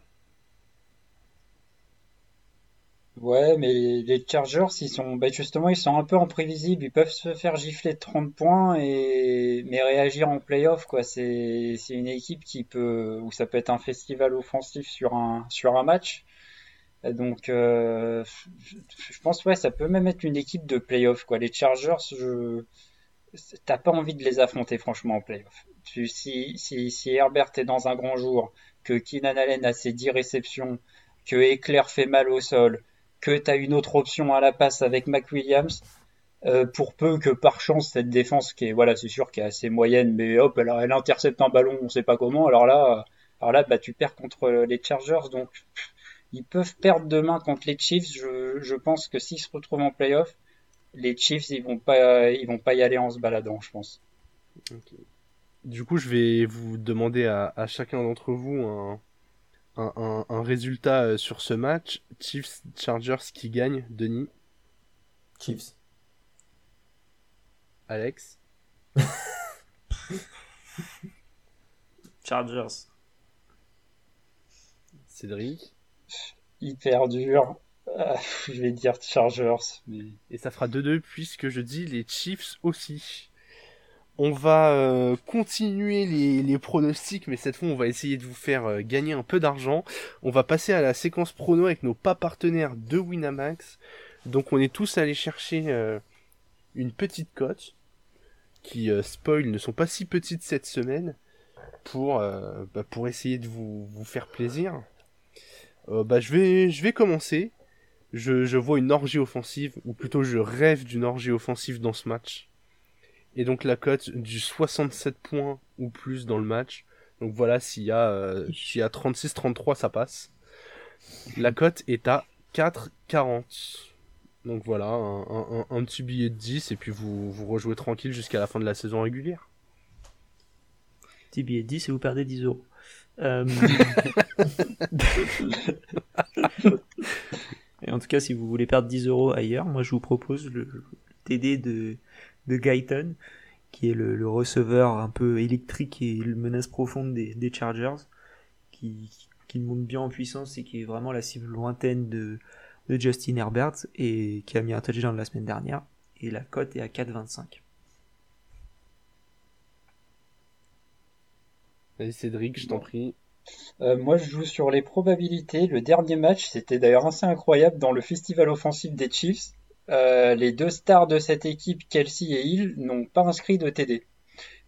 Ouais, mais les Chargers, ils sont, bah justement, ils sont un peu imprévisibles. Ils peuvent se faire gifler de 30 points et mais réagir en playoff, quoi. C'est, une équipe qui peut, ou ça peut être un festival offensif sur un, sur un match. Donc, euh, je pense ouais, ça peut même être une équipe de playoff quoi. Les Chargers, je t'as pas envie de les affronter franchement en playoff. Si, si, si Herbert est dans un grand jour, que Keenan Allen a ses 10 réceptions, que Eclair fait mal au sol, que tu as une autre option à la passe avec McWilliams, euh, pour peu que par chance cette défense qui voilà c'est sûr qui est assez moyenne mais hop elle intercepte un ballon on sait pas comment alors là alors là bah tu perds contre les Chargers donc ils peuvent perdre demain contre les Chiefs. Je, pense que s'ils se retrouvent en playoff, les Chiefs ils vont pas ils vont pas y aller en se baladant, je pense. Du coup, je vais vous demander à, chacun d'entre vous un, un, résultat euh, sur ce match. Chiefs Chargers qui gagne, Denis. Chiefs. Alex. (laughs) Chargers. Cédric hyper dur. Ah, je vais dire Chargers. Et ça fera 2-2 puisque je dis les Chiefs aussi. On va euh, continuer les, pronostics, mais cette fois on va essayer de vous faire euh, gagner un peu d'argent. On va passer à la séquence prono avec nos pas partenaires de Winamax. Donc on est tous allés chercher euh, une petite cote qui spoil ne sont pas si petites cette semaine pour, bah, pour essayer de vous, vous faire plaisir. Euh, bah, je vais, commencer. Je, vois une orgie offensive, ou plutôt je rêve d'une orgie offensive dans ce match. Et donc la cote du 67 points ou plus dans le match. Donc voilà, s'il y a, euh, s'il y a 36-33, ça passe. La cote est à 4,40. Donc voilà, un, petit billet de 10 et puis vous, vous rejouez tranquille jusqu'à la fin de la saison régulière. Petit billet de 10 et vous perdez 10 euros. Euh, (laughs) et en tout cas, si vous voulez perdre 10 euros ailleurs, moi je vous propose le TD de, de Guyton, qui est le, receveur un peu électrique et le menace profonde des, Chargers, qui, qui, monte bien en puissance et qui est vraiment la cible lointaine de, de Justin Herbert et qui a mis un touchdown la semaine dernière. Et la cote est à 4,25. Cédric, je t'en prie. Euh, moi, je joue sur les probabilités. Le dernier match, c'était d'ailleurs assez incroyable dans le festival offensif des Chiefs. Euh, les deux stars de cette équipe, Kelsey et Hill, n'ont pas inscrit de TD.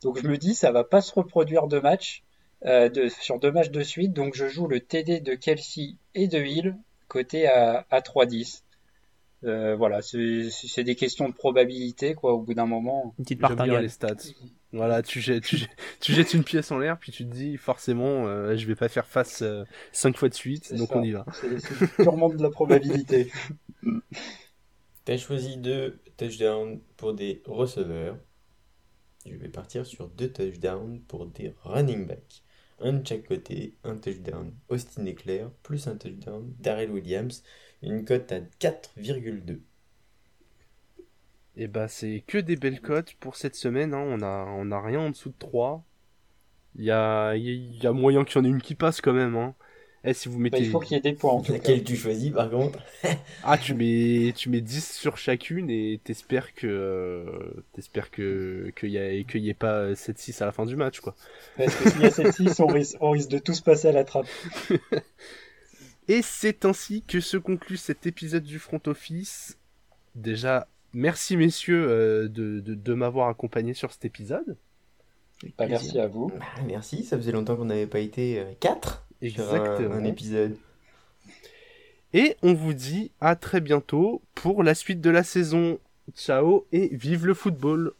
Donc je me dis, ça va pas se reproduire deux matchs, euh, de, sur deux matchs de suite. Donc je joue le TD de Kelsey et de Hill, côté à, à 3-10. Euh, voilà, c'est c'est des questions de probabilité, quoi, au bout d'un moment. Une petite martingale. les stats. Voilà, tu jettes, tu, jettes, tu jettes une pièce en l'air, puis tu te dis forcément, euh, je vais pas faire face euh, cinq fois de suite, donc ça. on y va. C'est c'est purement de la probabilité. (laughs) T'as choisi deux touchdowns pour des receveurs. Je vais partir sur deux touchdowns pour des running backs. Un de chaque côté, un touchdown Austin Eclair, plus un touchdown Darrell Williams. Une cote à 4,2. Et bah c'est que des belles cotes pour cette semaine, hein. on a on a rien en dessous de 3. Il y a, il y a- il y a moyen qu'il y en ait une qui passe quand même. Hein. Eh, si vous Bah, mettez... il faut qu'il y ait des points, en tout cas. Laquelle tu choisis par contre? (laughs) Ah, tu mets, tu mets 10 sur chacune et t'espères que, euh, t'espères que, qu'il y a, qu'il y ait pas 7-6 à la fin du match, quoi. Parce que s'il y a celle-ci, on risque, on risque de tous passer à la trappe. (laughs) Et c'est ainsi que se conclut cet épisode du Front Office. Déjà, merci messieurs euh, de, de, de m'avoir accompagné sur cet épisode. Bah, merci à vous. Bah, (laughs) merci, ça faisait longtemps qu'on n'avait pas été 4 sur un, Exactement. un épisode. Et on vous dit à très bientôt pour la suite de la saison. Ciao et vive le football